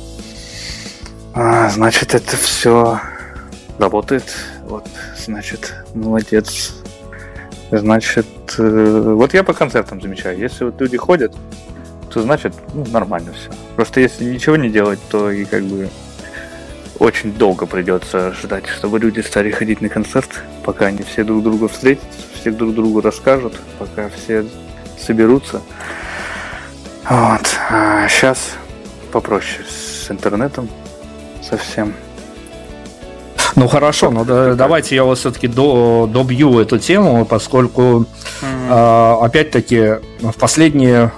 А, значит, это все работает. Вот, значит, молодец. Значит, э, вот я по концертам замечаю, если вот люди ходят, то значит, ну, нормально все. Просто если ничего не делать, то и как бы очень долго придется ждать, чтобы люди стали ходить на концерт, пока они все друг друга встретят, все друг другу расскажут, пока все соберутся. Вот. А сейчас попроще с интернетом совсем.
Ну хорошо, но да, давайте я вас все-таки до, добью эту тему, поскольку mm-hmm. э, опять-таки в последние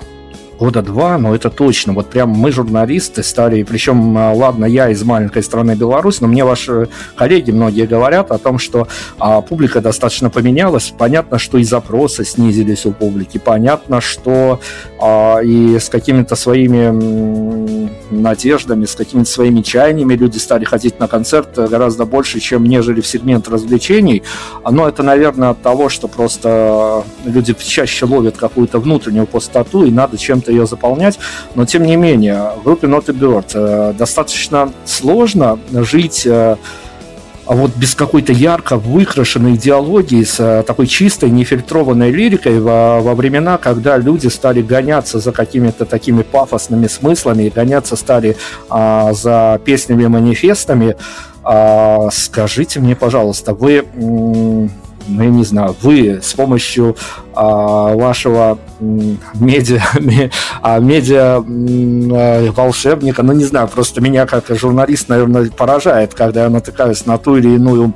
года два, но это точно. Вот прям мы, журналисты, стали, причем, а, ладно, я из маленькой страны Беларусь, но мне ваши коллеги многие говорят о том, что а, публика достаточно поменялась. Понятно, что и запросы снизились у публики, понятно, что а, и с какими-то своими надеждами, с какими-то своими чаяниями люди стали ходить на концерт гораздо больше, чем нежели в сегмент развлечений. Но это, наверное, от того, что просто люди чаще ловят какую-то внутреннюю пустоту, и надо чем-то ее заполнять, но тем не менее, в группе a Bird достаточно сложно жить э, вот без какой-то ярко выкрашенной идеологии, с э, такой чистой, нефильтрованной лирикой во, во времена, когда люди стали гоняться за какими-то такими пафосными смыслами, и гоняться стали а, за песнями-манифестами. А, скажите мне, пожалуйста, вы ну, я не знаю, вы с помощью а, вашего медиа, а, медиа а, волшебника, ну, не знаю, просто меня как журналист, наверное, поражает, когда я натыкаюсь на ту или иную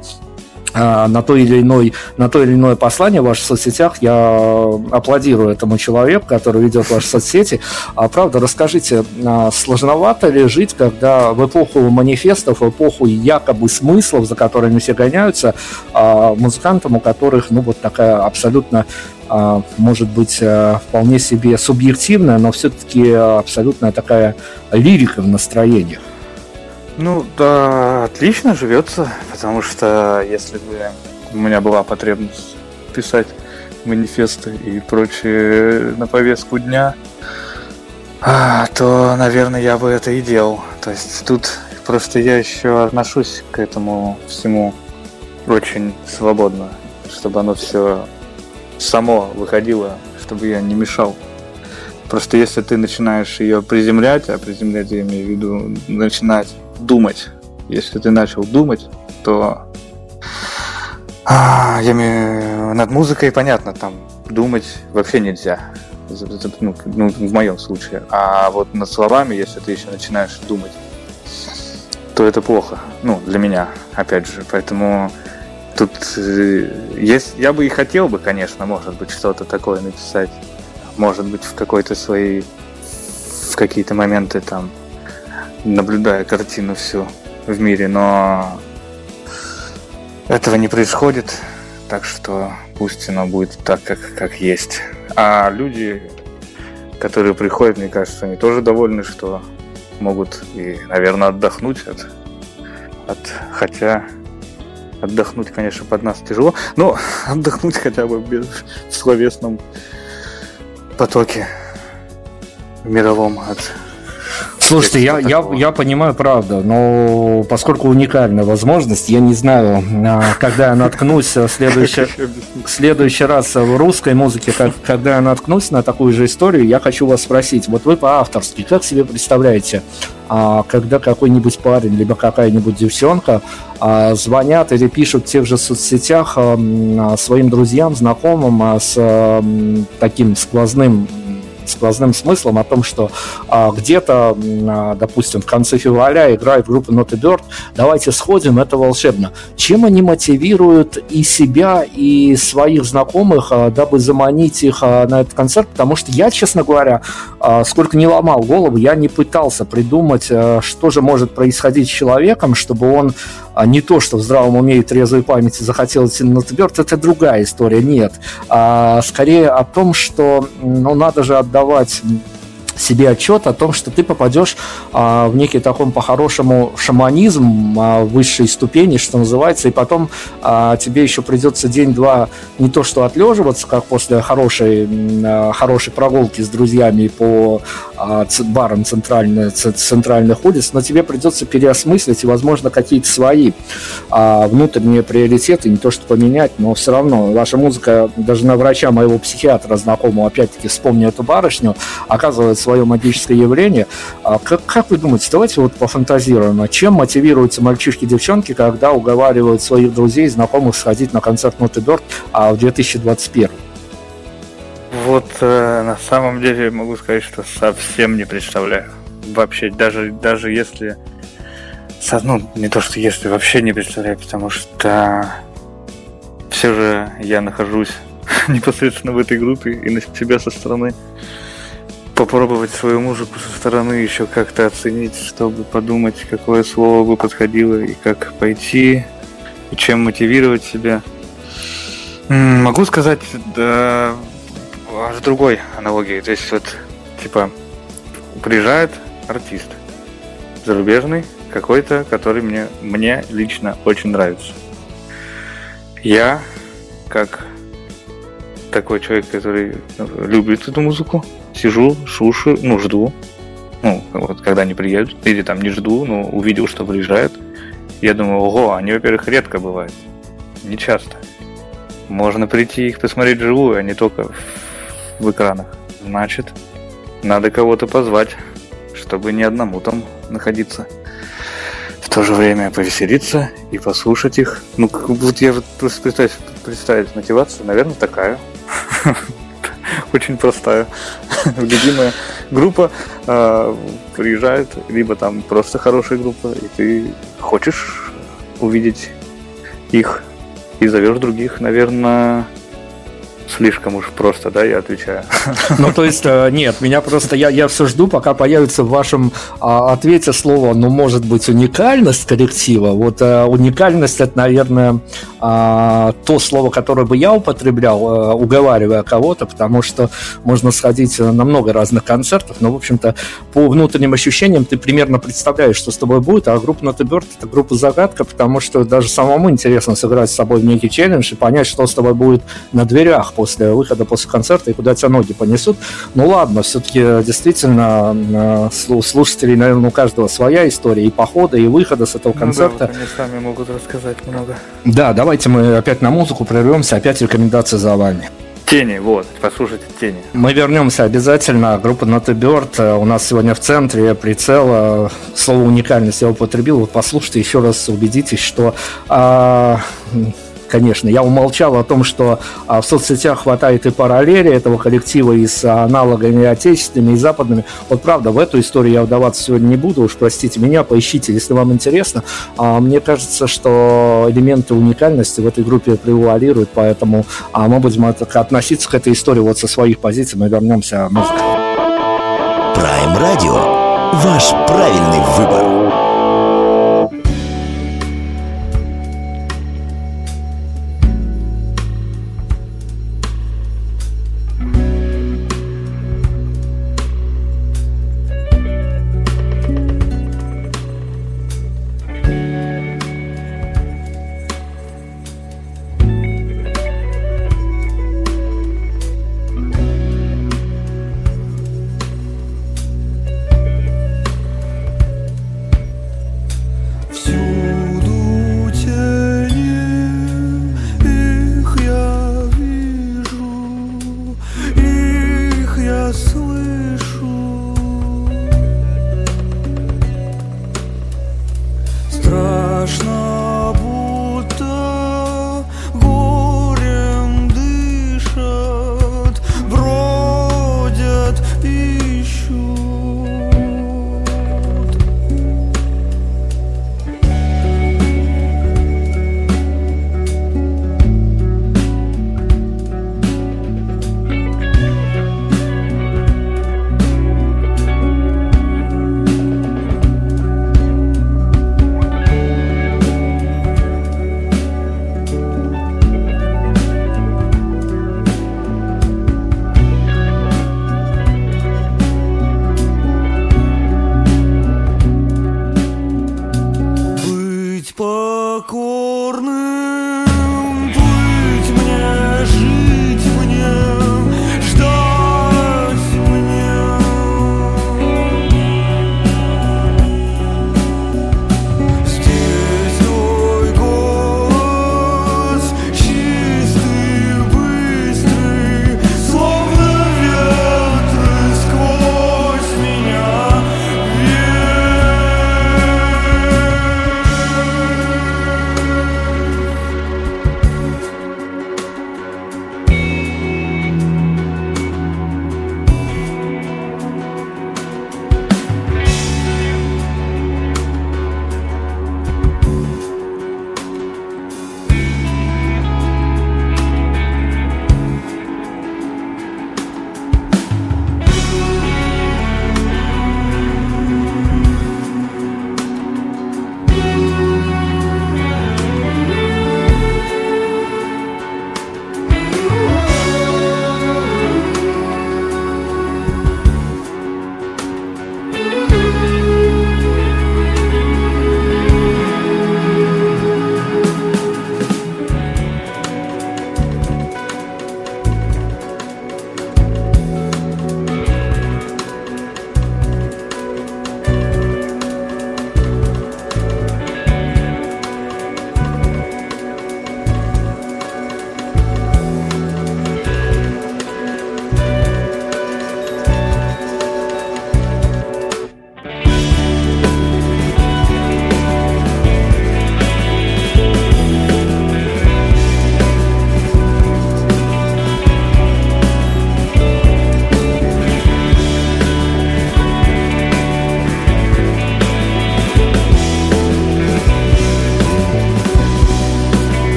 на то или иной, на то или иное послание в ваших соцсетях. Я аплодирую этому человеку, который ведет ваши соцсети. А правда, расскажите, а, сложновато ли жить, когда в эпоху манифестов, в эпоху якобы смыслов, за которыми все гоняются, а, музыкантам, у которых, ну, вот такая абсолютно может быть вполне себе субъективная, но все-таки абсолютно такая лирика в настроениях?
Ну, да, отлично живется, потому что если бы у меня была потребность писать манифесты и прочее на повестку дня, а, то, наверное, я бы это и делал. То есть тут просто я еще отношусь к этому всему очень свободно, чтобы оно все само выходило, чтобы я не мешал. Просто если ты начинаешь ее приземлять, а приземлять я имею в виду начинать думать. Если ты начал думать, то а, я имею, над музыкой понятно, там думать вообще нельзя. Ну, ну, в моем случае. А вот над словами, если ты еще начинаешь думать, то это плохо. Ну, для меня, опять же. Поэтому тут э, есть, я бы и хотел бы, конечно, может быть, что-то такое написать. Может быть, в какой-то своей в какие-то моменты там наблюдая картину всю в мире, но этого не происходит, так что пусть оно будет так, как, как есть. А люди, которые приходят, мне кажется, они тоже довольны, что могут и, наверное, отдохнуть от, от хотя отдохнуть, конечно, под нас тяжело, но отдохнуть хотя бы без, в словесном потоке мировом от
Слушайте, я, я, я понимаю, правда, но поскольку уникальная возможность, я не знаю, а, когда я наткнусь в следующий, в следующий раз в русской музыке, как, когда я наткнусь на такую же историю, я хочу вас спросить, вот вы по-авторски, как себе представляете, а, когда какой-нибудь парень, либо какая-нибудь девчонка а, звонят или пишут в тех же соцсетях своим друзьям, знакомым с таким сквозным сквозным смыслом о том, что а, где-то, а, допустим, в конце февраля играет группа Not a Bird, давайте сходим, это волшебно. Чем они мотивируют и себя, и своих знакомых, а, дабы заманить их а, на этот концерт? Потому что я, честно говоря, а, сколько не ломал голову, я не пытался придумать, а, что же может происходить с человеком, чтобы он а не то, что в здравом уме и трезвой памяти захотел идти на тверд, это другая история, нет. А скорее о том, что ну, надо же отдавать себе отчет о том, что ты попадешь а, в некий такой по-хорошему шаманизм а, высшей ступени, что называется, и потом а, тебе еще придется день-два не то что отлеживаться, как после хорошей, а, хорошей прогулки с друзьями по баром центральных, центральных улиц, но тебе придется переосмыслить и, возможно, какие-то свои а, внутренние приоритеты, не то что поменять, но все равно ваша музыка, даже на врача моего психиатра знакомого, опять-таки, вспомню эту барышню, оказывает свое магическое явление. А, как, как вы думаете, давайте вот пофантазируем, а чем мотивируются мальчишки-девчонки, когда уговаривают своих друзей, знакомых сходить на концерт Ноты а, в 2021?
Вот э, на самом деле могу сказать, что совсем не представляю. Вообще, даже, даже если... Ну, не то, что если, вообще не представляю, потому что все же я нахожусь непосредственно в этой группе и на себя со стороны попробовать свою музыку со стороны еще как-то оценить, чтобы подумать, какое слово бы подходило и как пойти, и чем мотивировать себя. Могу сказать, да, в другой аналогии. То есть вот, типа, приезжает артист зарубежный, какой-то, который мне, мне лично очень нравится. Я, как такой человек, который ну, любит эту музыку, сижу, слушаю, ну, жду. Ну, вот когда они приедут, или там не жду, но увидел, что приезжают. Я думаю, ого, они, во-первых, редко бывают. Не часто. Можно прийти их посмотреть живую, а не только в экранах. Значит, надо кого-то позвать, чтобы не одному там находиться. В то же время повеселиться и послушать их. Ну, вот я вот представить, представить мотивацию, наверное, такая. Очень простая. Любимая группа э, приезжает, либо там просто хорошая группа, и ты хочешь увидеть их и зовешь других, наверное, слишком уж просто, да, я отвечаю.
Ну, то есть, э, нет, меня просто, я, я все жду, пока появится в вашем а, ответе слово, ну, может быть, уникальность коллектива. Вот а, уникальность, это, наверное, а, то слово, которое бы я употреблял, а, уговаривая кого-то, потому что можно сходить на много разных концертов, но, в общем-то, по внутренним ощущениям ты примерно представляешь, что с тобой будет, а группа Not это группа загадка, потому что даже самому интересно сыграть с собой в некий челлендж и понять, что с тобой будет на дверях после выхода, после концерта и куда тебя ноги понесут. Ну ладно, все-таки действительно у э, слушателей, наверное, у каждого своя история и похода, и выхода с этого концерта. Ну да, вот
они сами могут рассказать много.
Да, давайте мы опять на музыку прервемся, опять рекомендации за вами.
Тени, вот, послушайте Тени.
Мы вернемся обязательно. Группа Not Bird э, у нас сегодня в центре прицела. Слово уникальность я употребил. Вот послушайте еще раз, убедитесь, что а, конечно. Я умолчал о том, что а, в соцсетях хватает и параллели этого коллектива и с аналогами отечественными и западными. Вот правда, в эту историю я вдаваться сегодня не буду, уж простите меня, поищите, если вам интересно. А, мне кажется, что элементы уникальности в этой группе превалируют, поэтому а, мы будем относиться к этой истории вот со своих позиций. Мы вернемся.
Prime Radio. Ваш правильный выбор.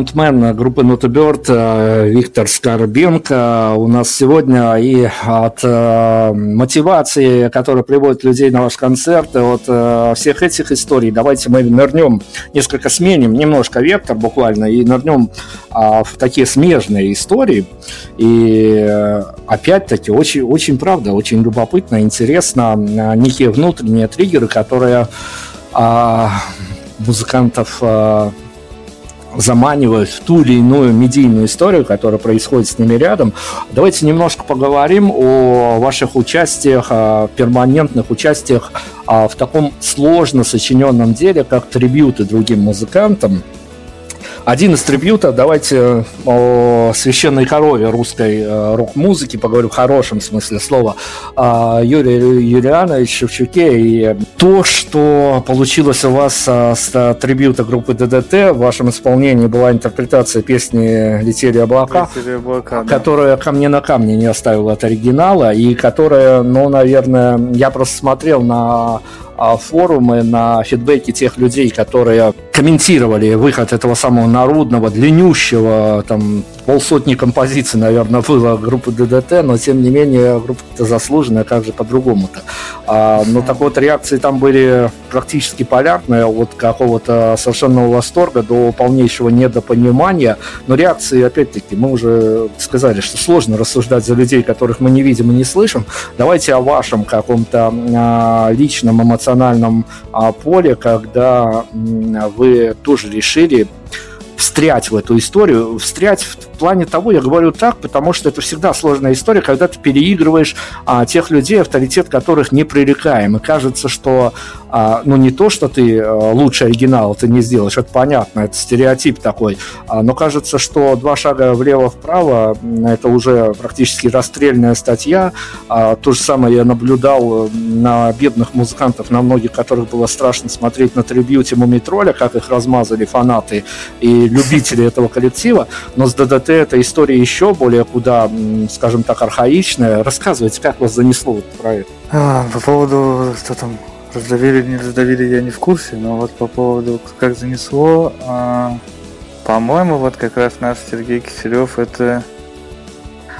Фронтмен группы Нотоберт Виктор Скорбенко у нас сегодня. И от э, мотивации, которая приводит людей на ваш концерт, от э, всех этих историй, давайте мы нырнем, несколько сменим, немножко вектор буквально, и нырнем а, в такие смежные истории. И э, опять-таки очень, очень правда, очень любопытно, интересно, некие внутренние триггеры, которые а, музыкантов заманивают в ту или иную медийную историю, которая происходит с ними рядом. Давайте немножко поговорим о ваших участиях, о перманентных участиях а, в таком сложно сочиненном деле, как трибюты другим музыкантам. Один из трибьютов, давайте о священной корове русской э, рок-музыки, поговорю в хорошем смысле слова, о Юрии Юлиановиче Шевчуке. И то, что получилось у вас э, с трибьюта группы ДДТ, в вашем исполнении была интерпретация песни «Летели облака»,
Летели облака
да. которая «Камне на камне» не оставила от оригинала, и которая, ну, наверное, я просто смотрел на а, форумы, на фидбэки тех людей, которые комментировали выход этого самого народного, длиннющего, там, полсотни композиций, наверное, было группы ДДТ, но, тем не менее, группа-то заслуженная, как же по-другому-то. А, но так вот, реакции там были практически полярные, от какого-то совершенного восторга до полнейшего недопонимания, но реакции, опять-таки, мы уже сказали, что сложно рассуждать за людей, которых мы не видим и не слышим. Давайте о вашем каком-то а, личном эмоциональном эмоциональном а, поле, когда вы тоже решили встрять в эту историю, встрять в плане того, я говорю так, потому что это всегда сложная история, когда ты переигрываешь а, тех людей, авторитет которых непререкаем. И кажется, что а, ну не то, что ты а, лучше оригинала ты не сделаешь, это понятно, это стереотип такой, а, но кажется, что два шага влево-вправо это уже практически расстрельная статья. А, то же самое я наблюдал на бедных музыкантов, на многих которых было страшно смотреть на трибьюте Мумитроля, как их размазали фанаты и любители этого коллектива, но с ДДТ эта история еще более куда, скажем так, архаичная. Рассказывайте, как вас занесло в этот проект?
А, по поводу, что там, раздавили, не раздавили, я не в курсе, но вот по поводу, как занесло, а, по-моему, вот как раз наш Сергей Киселев это...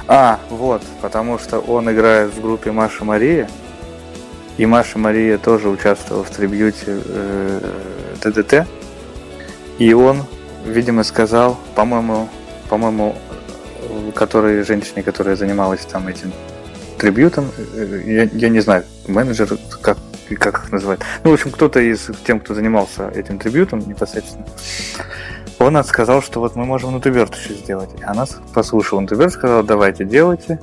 А, вот, потому что он играет в группе Маша Мария, и Маша Мария тоже участвовала в трибьюте э, ТДТ, и он, видимо, сказал, по-моему, по-моему, которой женщине, которая занималась там этим трибьютом, э, я, я не знаю, менеджер, как, как их называть. Ну, в общем, кто-то из тем, кто занимался этим трибьютом непосредственно, он сказал, что вот мы можем нутуберт еще сделать. И она послушала нутуберт, сказала, давайте делайте.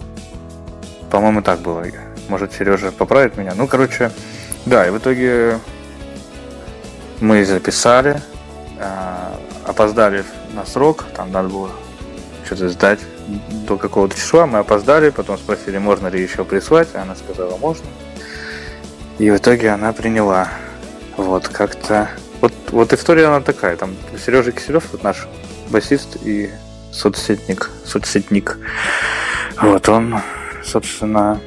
По-моему, так было. Может, Сережа поправит меня. Ну, короче, да, и в итоге мы записали, а, опоздали на срок, там надо было что-то сдать до какого-то числа. Мы опоздали, потом спросили, можно ли еще прислать. Она сказала, можно. И в итоге она приняла. Вот, как-то... Вот, вот история она такая. Там Сережа Киселев, вот наш басист и соцсетник, соцсетник. Вот он, собственно,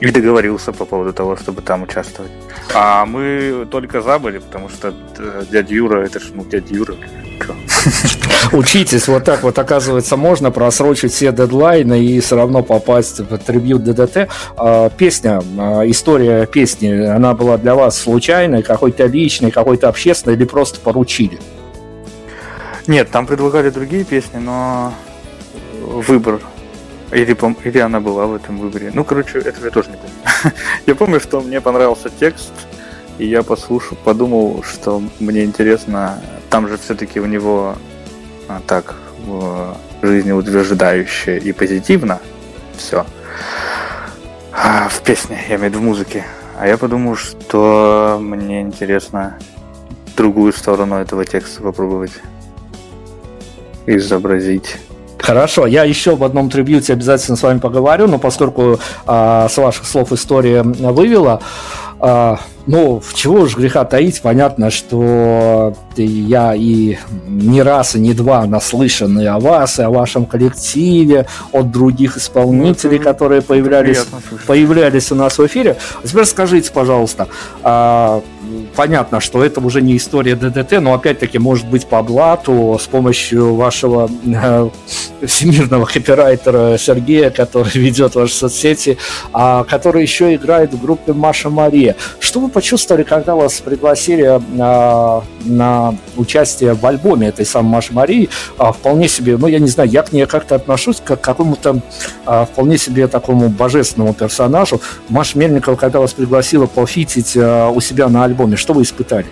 и договорился по поводу того, чтобы там участвовать. А мы только забыли, потому что э, дядя Юра, это ж, ну, дядя Юра,
Учитесь, вот так вот, оказывается, можно просрочить все дедлайны и все равно попасть в трибют ДДТ. А, песня, а, история песни, она была для вас случайной, какой-то личной, какой-то общественной или просто поручили?
Нет, там предлагали другие песни, но выбор или, или она была в этом выборе. Ну, короче, этого я тоже не помню. я помню, что мне понравился текст, и я послушал, подумал, что мне интересно. Там же все-таки у него так в жизнеутверждающе и позитивно все. А, в песне, я имею в виду в музыке. А я подумал, что мне интересно другую сторону этого текста попробовать изобразить.
Хорошо, я еще в одном трибьюте обязательно с вами поговорю, но поскольку а, с ваших слов история вывела, а, ну, чего уж греха таить, понятно, что я и не раз, и не два наслышаны о вас, и о вашем коллективе, от других исполнителей, ну, которые появлялись, появлялись у нас в эфире. теперь скажите, пожалуйста, а, понятно, что это уже не история ДДТ, но опять-таки, может быть, по блату с помощью вашего э, всемирного копирайтера Сергея, который ведет ваши соцсети, а, который еще играет в группе Маша Мария. Что вы почувствовали, когда вас пригласили а, на участие в альбоме этой самой Маши Марии? А, вполне себе, ну, я не знаю, я к ней как-то отношусь как к какому-то а, вполне себе такому божественному персонажу. Маша Мельникова, когда вас пригласила пофитить а, у себя на альбоме, что вы испытали?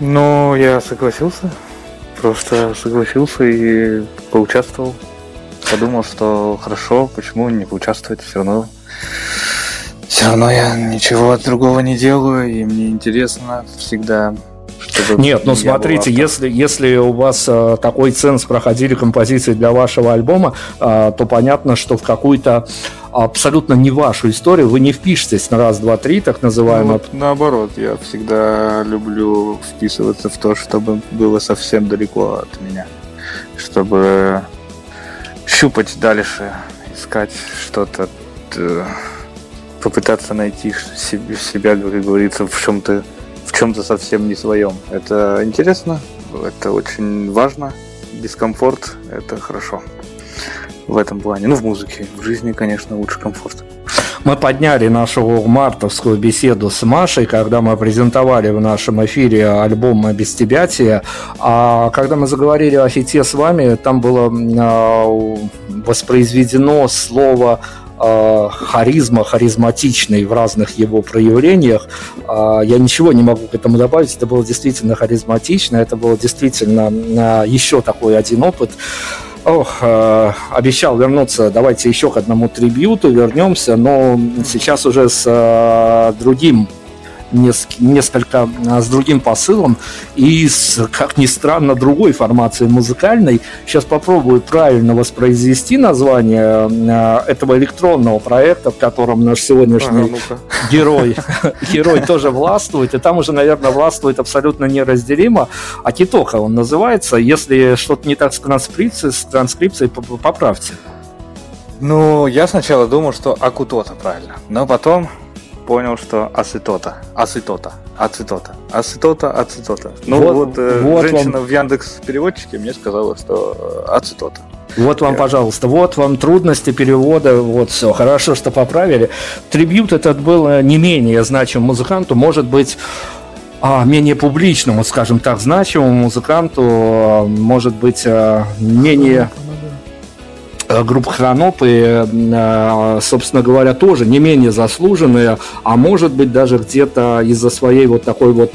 Ну, я согласился. Просто согласился и поучаствовал. Подумал, что хорошо, почему не поучаствовать, все равно все равно я ничего другого не делаю, и мне интересно всегда
чтобы Нет, ну смотрите, если, если у вас э, такой ценз проходили композиции для вашего альбома, э, то понятно, что в какую-то абсолютно не вашу историю вы не впишетесь на раз, два, три, так называемое. Ну, вот,
наоборот, я всегда люблю вписываться в то, чтобы было совсем далеко от меня, чтобы щупать дальше, искать что-то, э, попытаться найти себя, как говорится, в чем-то чем-то совсем не своем. Это интересно, это очень важно. Дискомфорт – это хорошо в этом плане. Ну, в музыке. В жизни, конечно, лучше комфорт.
Мы подняли нашу мартовскую беседу с Машей, когда мы презентовали в нашем эфире альбом «Без тебя А когда мы заговорили о хите с вами, там было а, воспроизведено слово харизма, харизматичный в разных его проявлениях. Э, я ничего не могу к этому добавить. Это было действительно харизматично, это было действительно э, еще такой один опыт. Ох, э, обещал вернуться, давайте еще к одному трибюту вернемся, но сейчас уже с э, другим несколько а, с другим посылом и с, как ни странно, другой формацией музыкальной. Сейчас попробую правильно воспроизвести название а, этого электронного проекта, в котором наш сегодняшний ага, герой, герой тоже властвует, и там уже, наверное, властвует абсолютно неразделимо. А Китоха он называется. Если что-то не так с транскрипцией, с транскрипцией поправьте.
Ну, я сначала думал, что Акутота правильно, но потом понял, что ацетота, ацетота, ацетота, ацетота, ацетота. Ну вот, вот, э, вот женщина вам... в Яндекс переводчике мне сказала, что э, ацетота.
Вот вам, пожалуйста, вот вам трудности перевода, вот все, хорошо, что поправили. Трибют этот был э, не менее значимым музыканту, может быть, а, менее публичному, скажем так, значимому музыканту, может быть, менее Э, группа Хронопы, э, собственно говоря, тоже не менее заслуженные, а может быть даже где-то из-за своей вот такой вот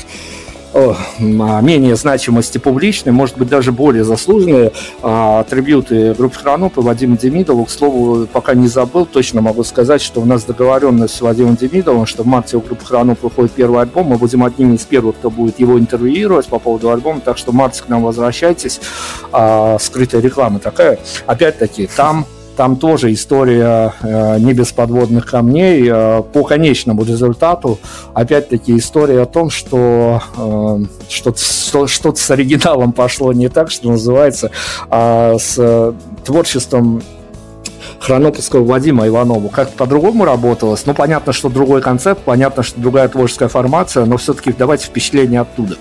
менее значимости публичной, может быть, даже более заслуженные а, атрибуты группы Хронопы Вадима Демидова. К слову, пока не забыл, точно могу сказать, что у нас договоренность с Вадимом Демидовым, что в марте у группы Хронопы выходит первый альбом. Мы будем одними из первых, кто будет его интервьюировать по поводу альбома. Так что в марте к нам возвращайтесь. А, скрытая реклама такая. Опять-таки, там там тоже история э, не без подводных камней. Э, по конечному результату, опять-таки, история о том, что э, что-то, что с оригиналом пошло не так, что называется, а с творчеством хронопольского Вадима Иванову. Как по-другому работалось? Ну, понятно, что другой концепт, понятно, что другая творческая формация, но все-таки давайте впечатление оттуда.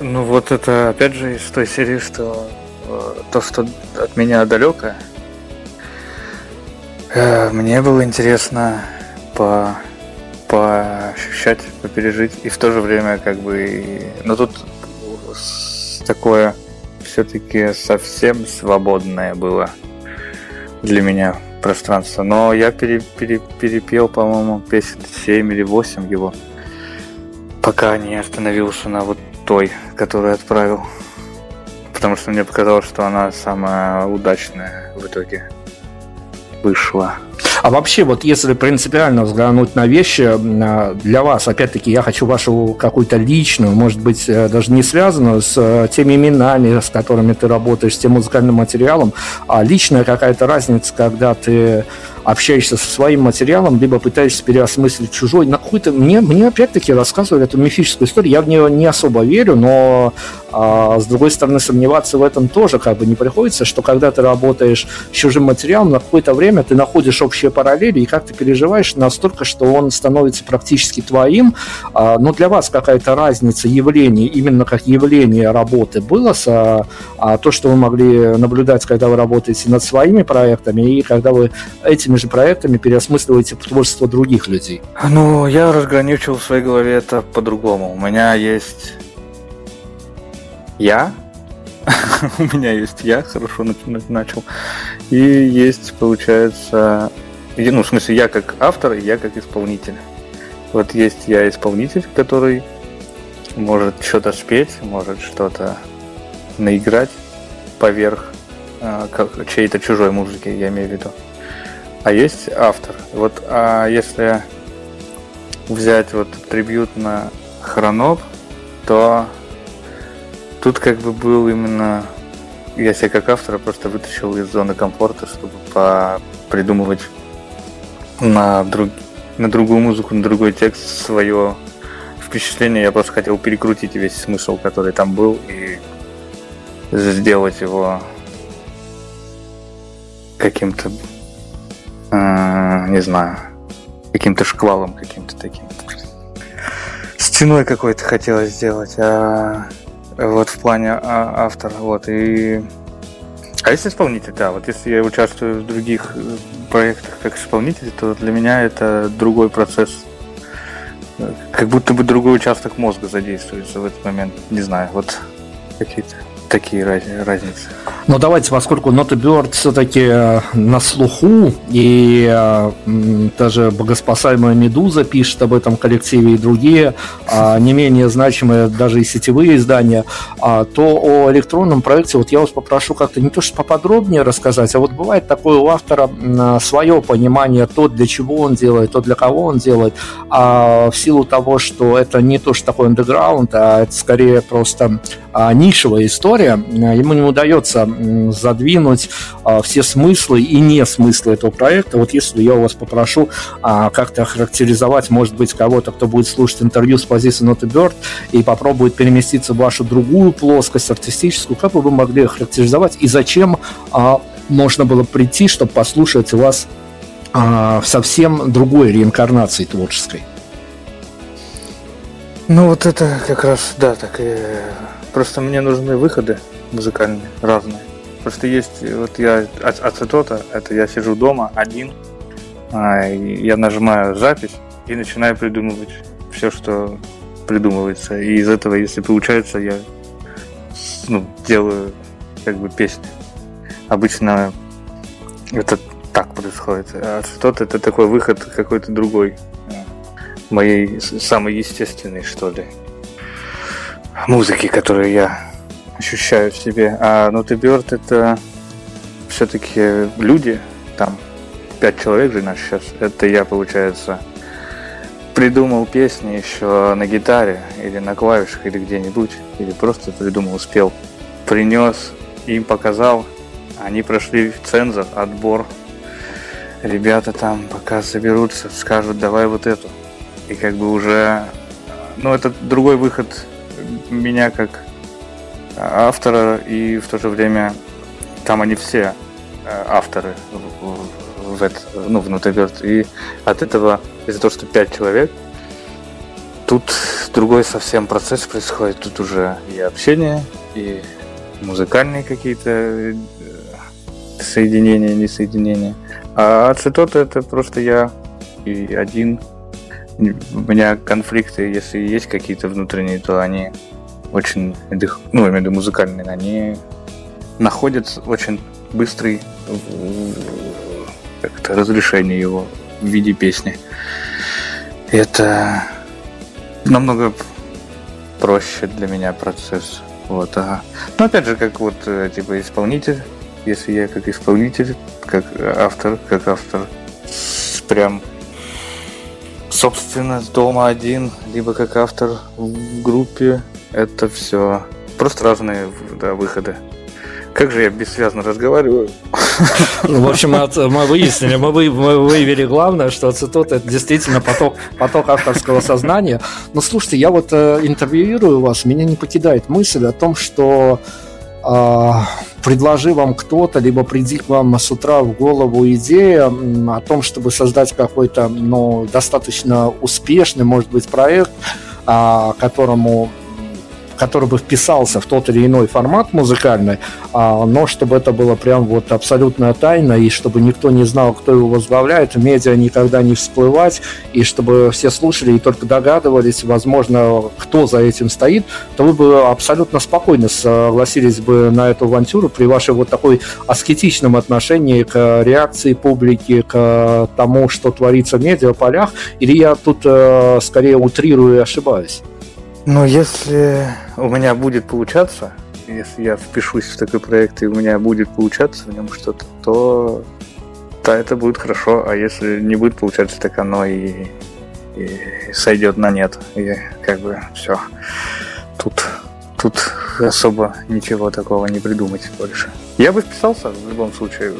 Ну, вот это, опять же, из той серии, что э, то, что от меня далеко, мне было интересно по поощущать, попережить, и в то же время как бы... Но тут такое все-таки совсем свободное было для меня пространство. Но я пере, пере, перепел, по-моему, песен 7 или 8 его, пока не остановился на вот той, которую отправил. Потому что мне показалось, что она самая удачная в итоге вышла.
А вообще, вот если принципиально взглянуть на вещи, а, для вас, опять-таки, я хочу вашу какую-то личную, может быть, э, даже не связанную с э, теми именами, с которыми ты работаешь, с тем музыкальным материалом, а личная какая-то разница, когда ты общаешься со своим материалом, либо пытаешься переосмыслить чужой. На какой-то мне, мне опять-таки рассказывали эту мифическую историю. Я в нее не особо верю, но а, с другой стороны сомневаться в этом тоже как бы не приходится, что когда ты работаешь с чужим материалом, на какое-то время ты находишь общие параллели и как ты переживаешь настолько, что он становится практически твоим. А, но для вас какая-то разница явлений, именно как явление работы было с а, а, то, что вы могли наблюдать, когда вы работаете над своими проектами и когда вы этими же проектами переосмысливаете творчество других людей?
Ну, я разграничивал в своей голове это по-другому. У меня есть я, у меня есть я, хорошо начал, и есть, получается, ну, в смысле, я как автор, и я как исполнитель. Вот есть я исполнитель, который может что-то спеть, может что-то наиграть поверх э, чьей-то чужой музыки, я имею в виду а есть автор. Вот а если взять вот трибют на Хроноп, то тут как бы был именно я себя как автора просто вытащил из зоны комфорта, чтобы придумывать на, друг, на другую музыку, на другой текст свое впечатление. Я просто хотел перекрутить весь смысл, который там был, и сделать его каким-то не знаю, каким-то шквалом каким-то таким. Стеной какой-то хотелось сделать, а вот в плане а, автора, вот, и... А если исполнитель, да, вот если я участвую в других э, проектах как исполнитель, то для меня это другой процесс, как будто бы другой участок мозга задействуется в этот момент, не знаю, вот какие-то такие раз, разницы.
Но давайте, поскольку Нота Бёрд все-таки э, на слуху, и э, даже богоспасаемая Медуза пишет об этом коллективе и другие, а, не менее значимые даже и сетевые издания, а, то о электронном проекте вот я вас попрошу как-то не то что поподробнее рассказать, а вот бывает такое у автора свое понимание, то, для чего он делает, то, для кого он делает, а в силу того, что это не то, что такой андеграунд, а это скорее просто нишевая история, ему не удается задвинуть а, все смыслы и не смыслы этого проекта. Вот если я у вас попрошу а, как-то охарактеризовать, может быть, кого-то, кто будет слушать интервью с позиции Ноты Бёрд и попробует переместиться в вашу другую плоскость артистическую, как бы вы могли охарактеризовать и зачем а, можно было прийти, чтобы послушать вас в совсем другой реинкарнации творческой?
Ну вот это как раз, да, так и просто мне нужны выходы музыкальные разные. Просто есть, вот я ацетота, это я сижу дома один, а, я нажимаю запись и начинаю придумывать все, что придумывается. И из этого, если получается, я ну, делаю как бы песни. Обычно это так происходит. А ацетот это такой выход какой-то другой. Моей самый естественный, что ли. Музыки, которую я ощущаю в себе. А Ноты Бёрд это все-таки люди, там пять человек же нас сейчас. Это я, получается, придумал песни еще на гитаре или на клавишах или где-нибудь, или просто придумал, спел, принес, им показал, они прошли цензор, отбор. Ребята там пока соберутся, скажут, давай вот эту. И как бы уже, ну это другой выход меня как автора, и в то же время там они все э, авторы в, в, это, ну, в Нотеберт. И от этого, из-за того, что пять человек, тут другой совсем процесс происходит. Тут уже и общение, и музыкальные какие-то э, соединения, несоединения. А ацетот это просто я и один. У меня конфликты, если есть какие-то внутренние, то они очень, ну, я имею в виду музыкальные, они находят очень быстрый как-то разрешение его в виде песни. Это намного проще для меня процесс. Вот, ага. Но опять же, как вот э, типа исполнитель, если я как исполнитель, как автор, как автор прям собственно дома один, либо как автор в группе. Это все просто разные да, выходы. Как же я бессвязно разговариваю?
Ну, в общем, мы выяснили, мы, вы, мы выявили главное, что ацетот это действительно поток, поток авторского сознания. Но слушайте, я вот э, интервьюирую вас, меня не покидает мысль о том, что предложи вам кто-то, либо приди к вам с утра в голову идея о том, чтобы создать какой-то ну, достаточно успешный, может быть, проект, э, которому который бы вписался в тот или иной формат музыкальный, а, но чтобы это было прям вот абсолютная тайна, и чтобы никто не знал, кто его возглавляет, в медиа никогда не всплывать, и чтобы все слушали и только догадывались, возможно, кто за этим стоит, то вы бы абсолютно спокойно согласились бы на эту авантюру при вашей вот такой аскетичном отношении к реакции публики, к тому, что творится в медиаполях, или я тут э, скорее утрирую и ошибаюсь?
Ну, если у меня будет получаться, если я впишусь в такой проект и у меня будет получаться в нем что-то, то да, это будет хорошо, а если не будет получаться, так оно и, и сойдет на нет. И как бы все. Тут, тут особо ничего такого не придумать больше. Я бы вписался в любом случае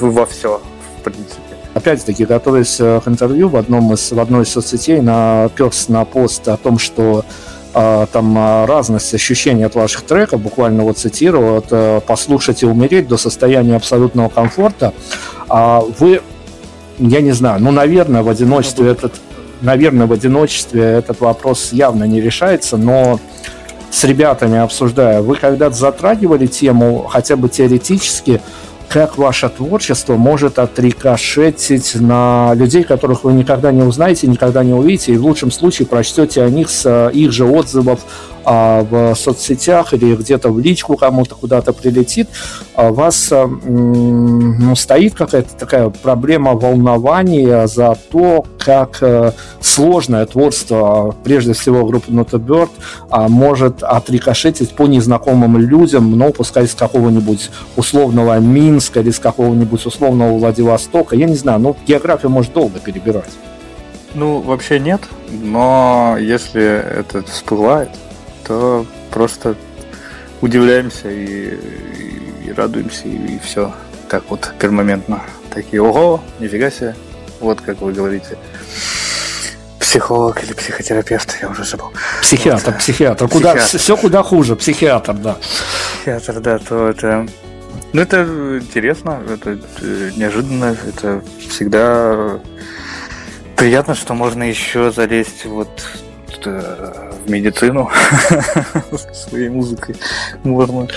во все, в принципе.
Опять-таки, готовясь э, к интервью в, одном из, в одной из соцсетей, наперс на пост о том, что э, там э, разность ощущений от ваших треков, буквально вот цитирую, от «послушать и умереть» до состояния абсолютного комфорта. А вы, я не знаю, ну, наверное, в одиночестве этот, наверное, в одиночестве этот вопрос явно не решается, но с ребятами обсуждая, вы когда-то затрагивали тему, хотя бы теоретически, как ваше творчество может отрикошетить на людей, которых вы никогда не узнаете, никогда не увидите, и в лучшем случае прочтете о них с э, их же отзывов а, в соцсетях или где-то в личку кому-то куда-то прилетит, а вас а, ну, стоит какая-то такая проблема волнования за то, как а, сложное творчество, прежде всего группы Not a Bird, а, может отрикошетить по незнакомым людям, но пускай с какого-нибудь условного Минска или с какого-нибудь условного Владивостока, я не знаю, ну географию может долго перебирать.
Ну, вообще нет, но если это всплывает, то просто удивляемся и, и, и радуемся, и, и все так вот пермоментно. Такие, ого, нифига себе, вот как вы говорите. Психолог или психотерапевт, я уже забыл.
Психиатр, вот. психиатр. Куда, психиатр. Все куда хуже, психиатр, да.
Психиатр, да, то это... Ну, это интересно, это э, неожиданно, это всегда приятно, что можно еще залезть вот э, медицину своей музыкой можно.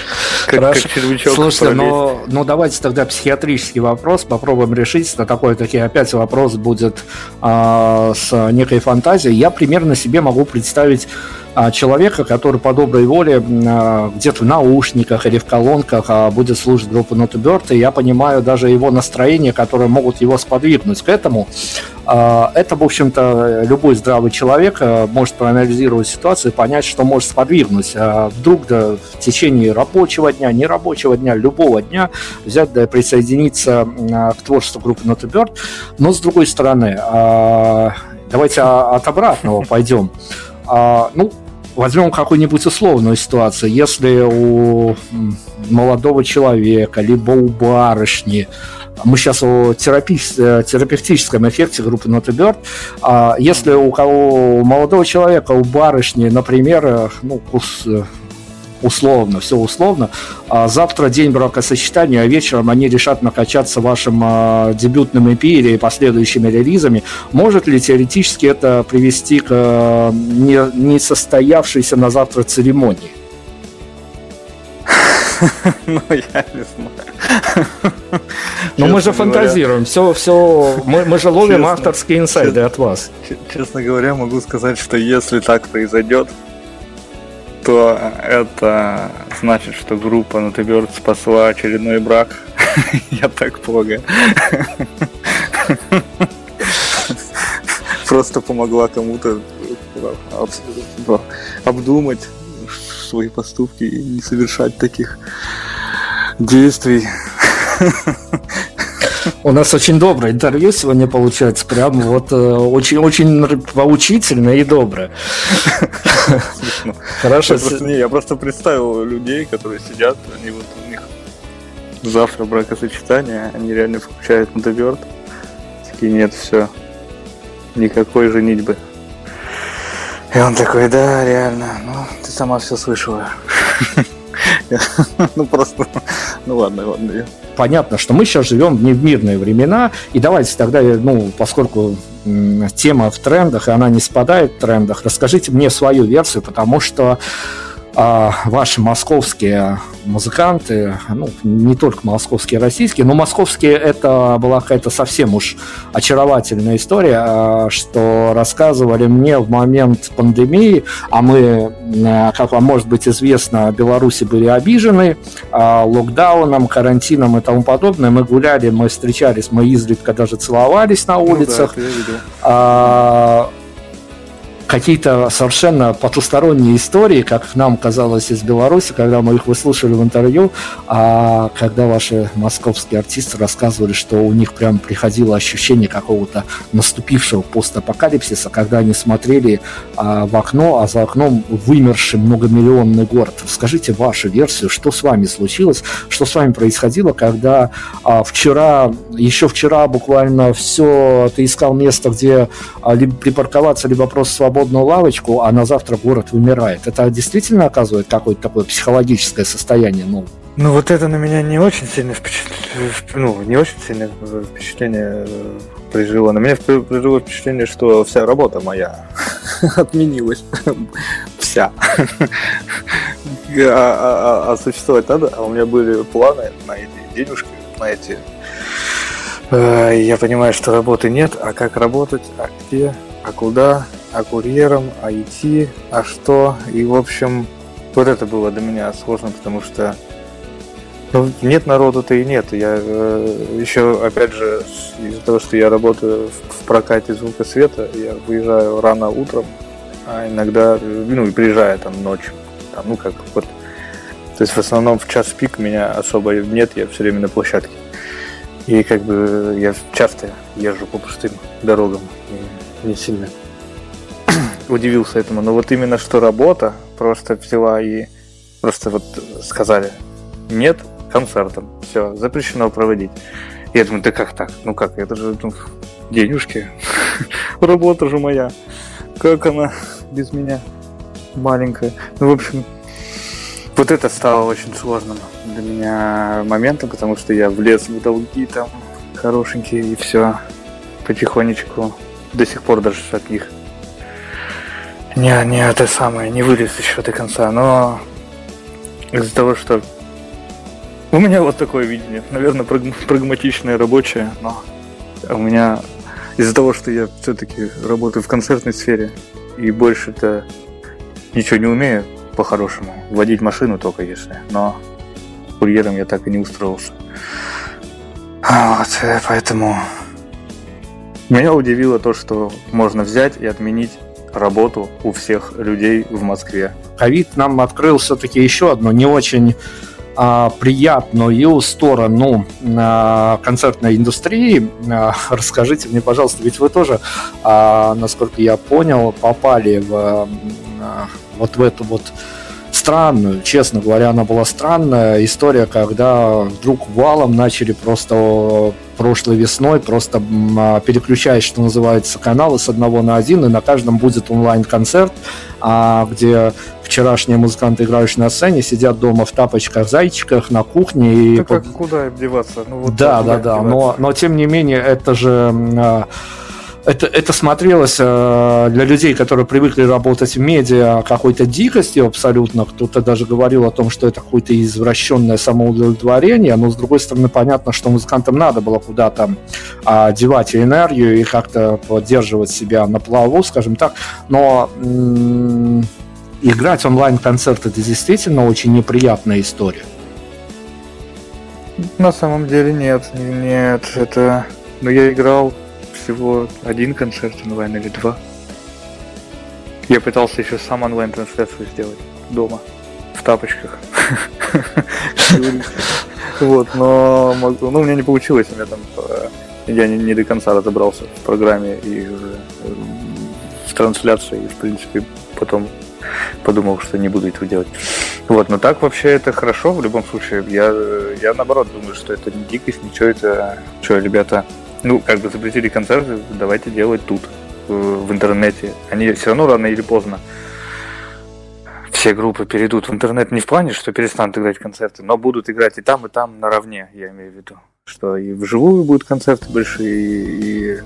Как, Хорошо. как червячок Слушайте, но, но давайте тогда психиатрический вопрос попробуем решить. Это такой таки опять вопрос будет а, с некой фантазией. Я примерно себе могу представить а, человека, который по доброй воле а, где-то в наушниках или в колонках а, будет слушать группу Not Bird, и я понимаю даже его настроение, которые могут его сподвигнуть к этому. Это, в общем-то, любой здравый человек может проанализировать ситуацию и понять, что может сподвигнуть. Вдруг да, в течение рабочего дня, нерабочего дня, любого дня взять да присоединиться к творчеству группы Not Bird. Но с другой стороны, давайте от обратного пойдем. Ну, Возьмем какую-нибудь условную ситуацию. Если у молодого человека, либо у барышни, мы сейчас о терапи... терапевтическом эффекте группы Not Bird. А если у кого у молодого человека, у барышни, например, ну, курс условно, все условно. А завтра день бракосочетания, а вечером они решат накачаться вашим а, дебютным EP или последующими релизами. Может ли теоретически это привести к а, не, не на завтра церемонии?
Ну, я не знаю.
Но мы же фантазируем, все, все, мы, же ловим авторские инсайды от вас.
Честно говоря, могу сказать, что если так произойдет, то это значит, что группа Нотеберд спасла очередной брак. Я так полагаю. Просто помогла кому-то обдумать свои поступки и не совершать таких действий.
У нас очень доброе интервью сегодня получается, прям вот очень-очень э, поучительное и доброе.
Хорошо. Не, я просто представил людей, которые сидят, они вот у них завтра бракосочетание, они реально включают мотоверт. Такие, нет, все, никакой женитьбы. И он такой, да, реально, ну, ты сама все слышала. Ну просто, ну ладно, ладно.
Понятно, что мы сейчас живем не в мирные времена, и давайте тогда, ну, поскольку тема в трендах, и она не спадает в трендах, расскажите мне свою версию, потому что а ваши московские музыканты, ну, не только московские, российские, но московские это была какая-то совсем уж очаровательная история, а, что рассказывали мне в момент пандемии, а мы, э, как вам может быть известно, в Беларуси были обижены а, локдауном, карантином и тому подобное. Мы гуляли, мы встречались, мы изредка даже целовались на улицах. Ну, да, какие-то совершенно потусторонние истории, как нам казалось из Беларуси, когда мы их выслушали в интервью, а когда ваши московские артисты рассказывали, что у них прям приходило ощущение какого-то наступившего постапокалипсиса, когда они смотрели а, в окно, а за окном вымерший многомиллионный город. Скажите вашу версию, что с вами случилось, что с вами происходило, когда а, вчера, еще вчера буквально все, ты искал место, где а, либо припарковаться, либо просто свободно свободную лавочку, а на завтра город вымирает. Это действительно оказывает какое-то такое психологическое состояние?
Ну, ну вот это на меня не очень сильно впечатление, ну, не очень сильное впечатление э, произвело. На меня произвело впечатление, что вся работа моя отменилась. Вся. А, а, а, а существовать надо, а у меня были планы на эти денежки, на эти э, я понимаю, что работы нет, а как работать, а где, а куда, а курьером, а идти, а что. И, в общем, вот это было для меня сложно, потому что ну, нет народу-то и нет. Я э, еще, опять же, из-за того, что я работаю в, в прокате звука света, я выезжаю рано утром, а иногда, ну, и приезжаю там ночью. Там, ну, как вот. То есть в основном в час пик меня особо нет, я все время на площадке. И как бы я часто езжу по пустым дорогам. Не сильно удивился этому. Но вот именно что работа просто взяла и просто вот сказали, нет концертом, все, запрещено проводить. Я думаю, да как так? Ну как, это же ну, денежки, работа же моя. Как она без меня маленькая? Ну, в общем, вот это стало очень сложным для меня моментом, потому что я влез в долги там хорошенькие и все потихонечку до сих пор даже от них не, не это самое, не вылез еще до конца, но из-за того, что у меня вот такое видение, наверное, прагматичное, рабочее, но у меня из-за того, что я все-таки работаю в концертной сфере и больше-то ничего не умею по-хорошему, водить машину только если, но курьером я так и не устроился. Вот, поэтому меня удивило то, что можно взять и отменить работу у всех людей в Москве.
Ковид нам открыл все-таки еще одну не очень а, приятную сторону а, концертной индустрии. А, расскажите мне, пожалуйста, ведь вы тоже, а, насколько я понял, попали в, а, вот в эту вот странную, честно говоря, она была странная история, когда вдруг валом начали просто прошлой весной, просто а, переключаясь, что называется, каналы с одного на один, и на каждом будет онлайн-концерт, а, где вчерашние музыканты, играющие на сцене, сидят дома в тапочках, зайчиках, на кухне. И...
Да как, куда деваться?
Ну, вот да, да, да, но, но тем не менее, это же а, это, это смотрелось э, для людей, которые привыкли работать в медиа, какой-то дикостью абсолютно. Кто-то даже говорил о том, что это какое-то извращенное самоудовлетворение, но с другой стороны понятно, что музыкантам надо было куда-то э, девать энергию и как-то поддерживать себя на плаву, скажем так. Но м- играть онлайн-концерт это действительно очень неприятная история.
На самом деле нет, нет, это... Но ну, я играл всего один концерт онлайн или два. Я пытался еще сам онлайн-трансляцию сделать дома, в тапочках. Вот, но ну, у меня не получилось, у меня там э, я не, не до конца разобрался в программе и э, в трансляции, и в принципе потом подумал, что не буду этого делать. Вот, но так вообще это хорошо в любом случае. Я, я наоборот думаю, что это не дикость, ничего это... Что, ребята, ну, как бы запретили концерты, давайте делать тут, э, в интернете. Они все равно рано или поздно все группы перейдут в интернет не в плане, что перестанут играть концерты, но будут играть и там, и там наравне, я имею в виду. Что и вживую будут концерты большие, и,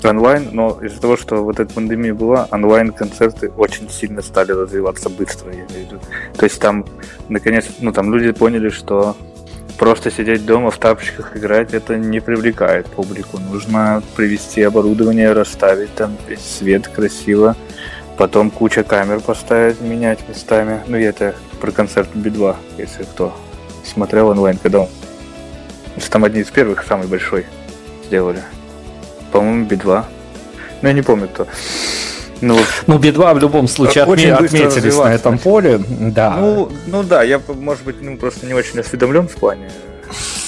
и онлайн, но из-за того, что вот эта пандемия была, онлайн-концерты очень сильно стали развиваться быстро, я имею в виду. То есть там, наконец, ну там люди поняли, что просто сидеть дома в тапочках играть, это не привлекает публику. Нужно привести оборудование, расставить там свет красиво, потом куча камер поставить, менять местами. Ну, я это про концерт Би-2, если кто смотрел онлайн, когда он... Там одни из первых, самый большой сделали. По-моему, Би-2. Ну, я не помню, кто. Ну,
Ну, Би-2 в любом случае
Очень
отме- отметились на этом поле. Да.
ну, ну да, я, может быть, ну, просто не очень осведомлен в плане.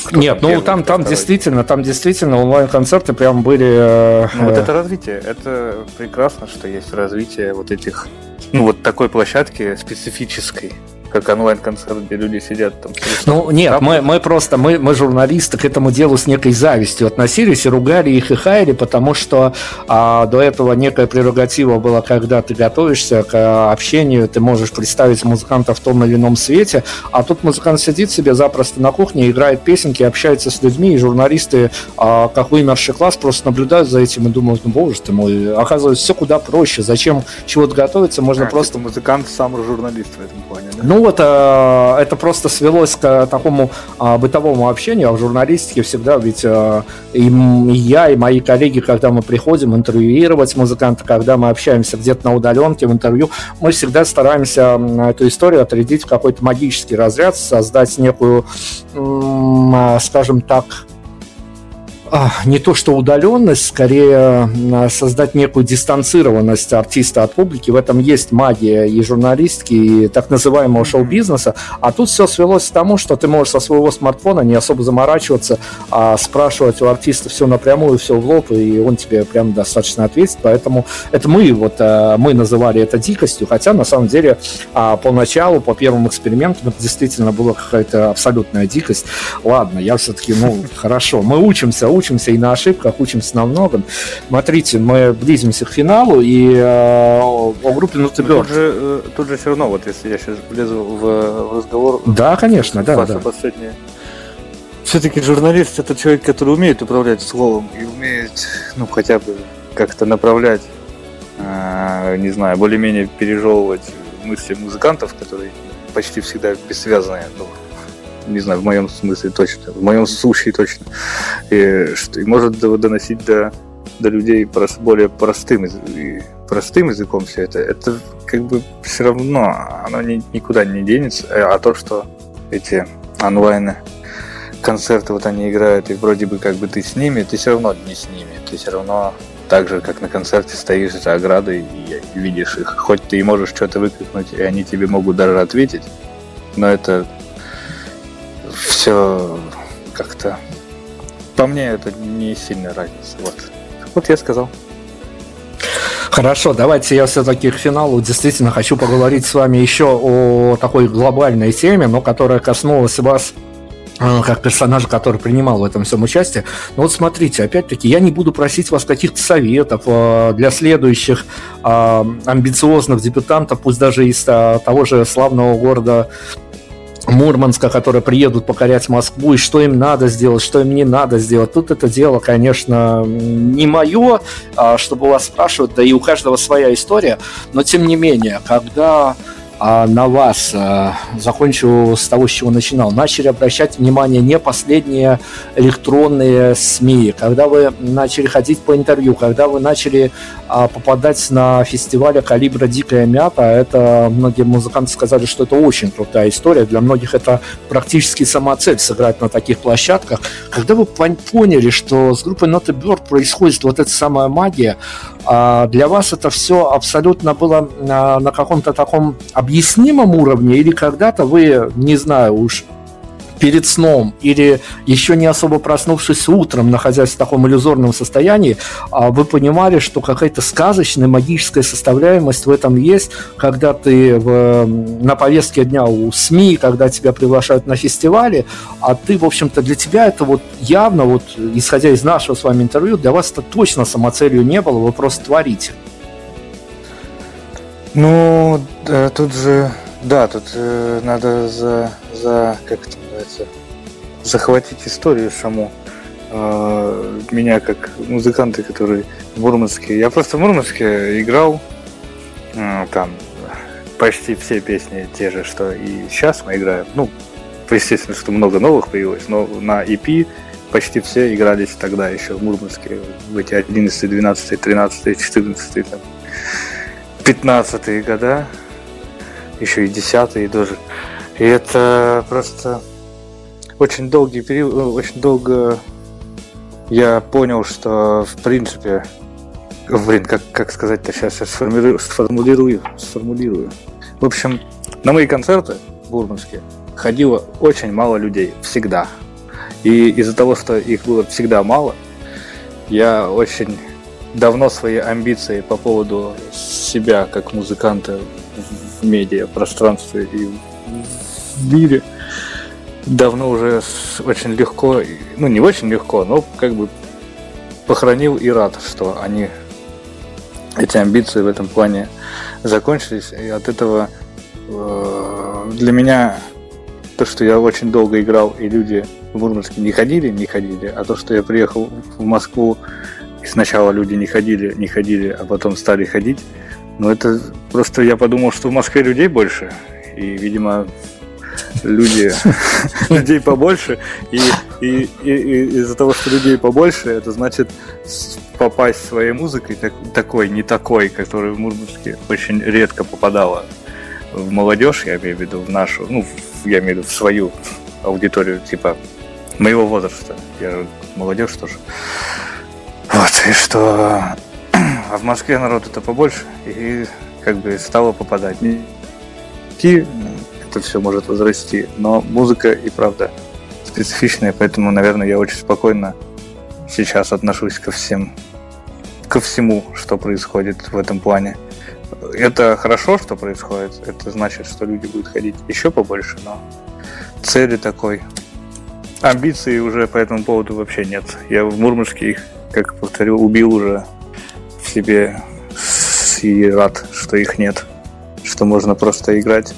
кто
Нет, ну там, там
второй.
действительно, там действительно онлайн-концерты прям были... э,
Ну, вот
э,
это развитие. Это прекрасно, что есть развитие вот этих, ну, вот такой площадки специфической, как онлайн-концерт, где люди сидят там.
Ну, нет, мы, мы просто, мы, мы журналисты к этому делу с некой завистью относились и ругали их и хаяли, потому что а, до этого некая прерогатива была, когда ты готовишься к а, общению, ты можешь представить музыканта в том или ином свете, а тут музыкант сидит себе запросто на кухне, играет песенки, общается с людьми, и журналисты, а, как вымерший класс, просто наблюдают за этим и думают, ну, боже ты мой, оказывается, все куда проще, зачем чего-то готовиться, можно
А,
просто
типа музыкант сам журналист в этом плане, да?
ну вот э, это просто свелось к такому а, бытовому общению, а в журналистике всегда. Ведь э, и, я, и мои коллеги, когда мы приходим интервьюировать музыканта, когда мы общаемся где-то на удаленке в интервью, мы всегда стараемся эту историю отрядить в какой-то магический разряд, создать некую, скажем так, не то что удаленность, скорее а, создать некую дистанцированность артиста от публики. В этом есть магия и журналистики, и так называемого шоу-бизнеса. А тут все свелось к тому, что ты можешь со своего смартфона не особо заморачиваться, а спрашивать у артиста все напрямую, все в лоб, и он тебе прям достаточно ответит. Поэтому это мы, вот а, мы называли это дикостью, хотя на самом деле а, поначалу, по первым экспериментам, это действительно была какая-то абсолютная дикость. Ладно, я все-таки, ну, хорошо. Мы учимся, учимся и на ошибках, учимся на многом. Смотрите, мы близимся к финалу, и э, о группе Нутебер.
тут, же, э, тут же все равно, вот если я сейчас влезу в, разговор,
Да, конечно, да, да.
последнее. Все-таки журналист это человек, который умеет управлять словом и умеет, ну, хотя бы как-то направлять, а, не знаю, более-менее пережевывать мысли музыкантов, которые почти всегда бессвязные, ну, не знаю, в моем смысле точно, в моем случае точно. И, что, и может до- доносить до, до людей прос- более простым, простым языком все это. Это как бы все равно, оно ни- никуда не денется. Э, А то, что эти онлайн концерты вот они играют, и вроде бы как бы ты с ними, ты все равно не с ними. Ты все равно так же, как на концерте, стоишь за оградой и видишь их. Хоть ты и можешь что-то выкрикнуть, и они тебе могут даже ответить, но это все как-то... По мне это не сильная разница. Вот. Вот я сказал.
Хорошо, давайте я все-таки к финалу действительно хочу поговорить с вами еще о такой глобальной теме, но которая коснулась вас э, как персонажа, который принимал в этом всем участие. Но вот смотрите, опять-таки, я не буду просить вас каких-то советов э, для следующих э, амбициозных дебютантов, пусть даже из того же славного города Мурманска, которые приедут покорять Москву, и что им надо сделать, что им не надо сделать. Тут это дело, конечно, не мое, а, чтобы вас спрашивать, да и у каждого своя история, но тем не менее, когда а, на вас, а, закончу с того, с чего начинал, начали обращать внимание не последние электронные СМИ, когда вы начали ходить по интервью, когда вы начали а, попадать на фестивале калибра «Дикая мята», это многие музыканты сказали, что это очень крутая история, для многих это практически сама цель сыграть на таких площадках. Когда вы пон- поняли, что с группой Not a Bird происходит вот эта самая магия, для вас это все абсолютно было на, на каком-то таком объяснимом уровне, или когда-то вы, не знаю уж, перед сном или еще не особо проснувшись утром, находясь в таком иллюзорном состоянии, а вы понимали, что какая-то сказочная магическая составляемость в этом есть, когда ты в, на повестке дня у СМИ, когда тебя приглашают на фестивале, а ты, в общем-то, для тебя это вот явно, вот исходя из нашего с вами интервью, для вас это точно самоцелью не было, вы просто творите.
Ну, да, тут же, да, тут э, надо за, за, как это называется, захватить историю саму. Э, меня как музыканты, которые в Мурманске, я просто в Мурманске играл, э, там почти все песни те же, что и сейчас мы играем. Ну, естественно, что много новых появилось, но на EP почти все игрались тогда еще в Мурманске, в эти 11, 12, 13, 14, там, 15 года, еще и 10 тоже. И это просто очень долгий период, ну, очень долго я понял, что в принципе, блин, как, как сказать-то сейчас, я сформулирую, сформулирую, сформулирую. В общем, на мои концерты в Бурманске ходило очень мало людей, всегда. И из-за того, что их было всегда мало, я очень давно свои амбиции по поводу себя как музыканта в медиа пространстве и в мире давно уже очень легко, ну не очень легко, но как бы похоронил и рад, что они эти амбиции в этом плане закончились, и от этого э, для меня то, что я очень долго играл, и люди в Мурманске не ходили, не ходили, а то, что я приехал в Москву, и сначала люди не ходили, не ходили, а потом стали ходить, ну это просто я подумал, что в Москве людей больше, и, видимо, люди, людей побольше, и, и, и, и из-за того, что людей побольше, это значит попасть своей музыкой, так, такой, не такой, который в Мурманске очень редко попадала в молодежь, я имею в виду в нашу, ну, я имею в виду в свою аудиторию, типа моего возраста. Я же молодежь тоже. Вот, и что... А в Москве народ это побольше, и как бы стало попадать. Не это все может возрасти, но музыка и правда специфичная, поэтому, наверное, я очень спокойно сейчас отношусь ко всем, ко всему, что происходит в этом плане. Это хорошо, что происходит, это значит, что люди будут ходить еще побольше, но цели такой амбиций уже по этому поводу вообще нет. Я в Мурманске их, как повторю, убил уже в себе и рад, что их нет. Что можно просто играть,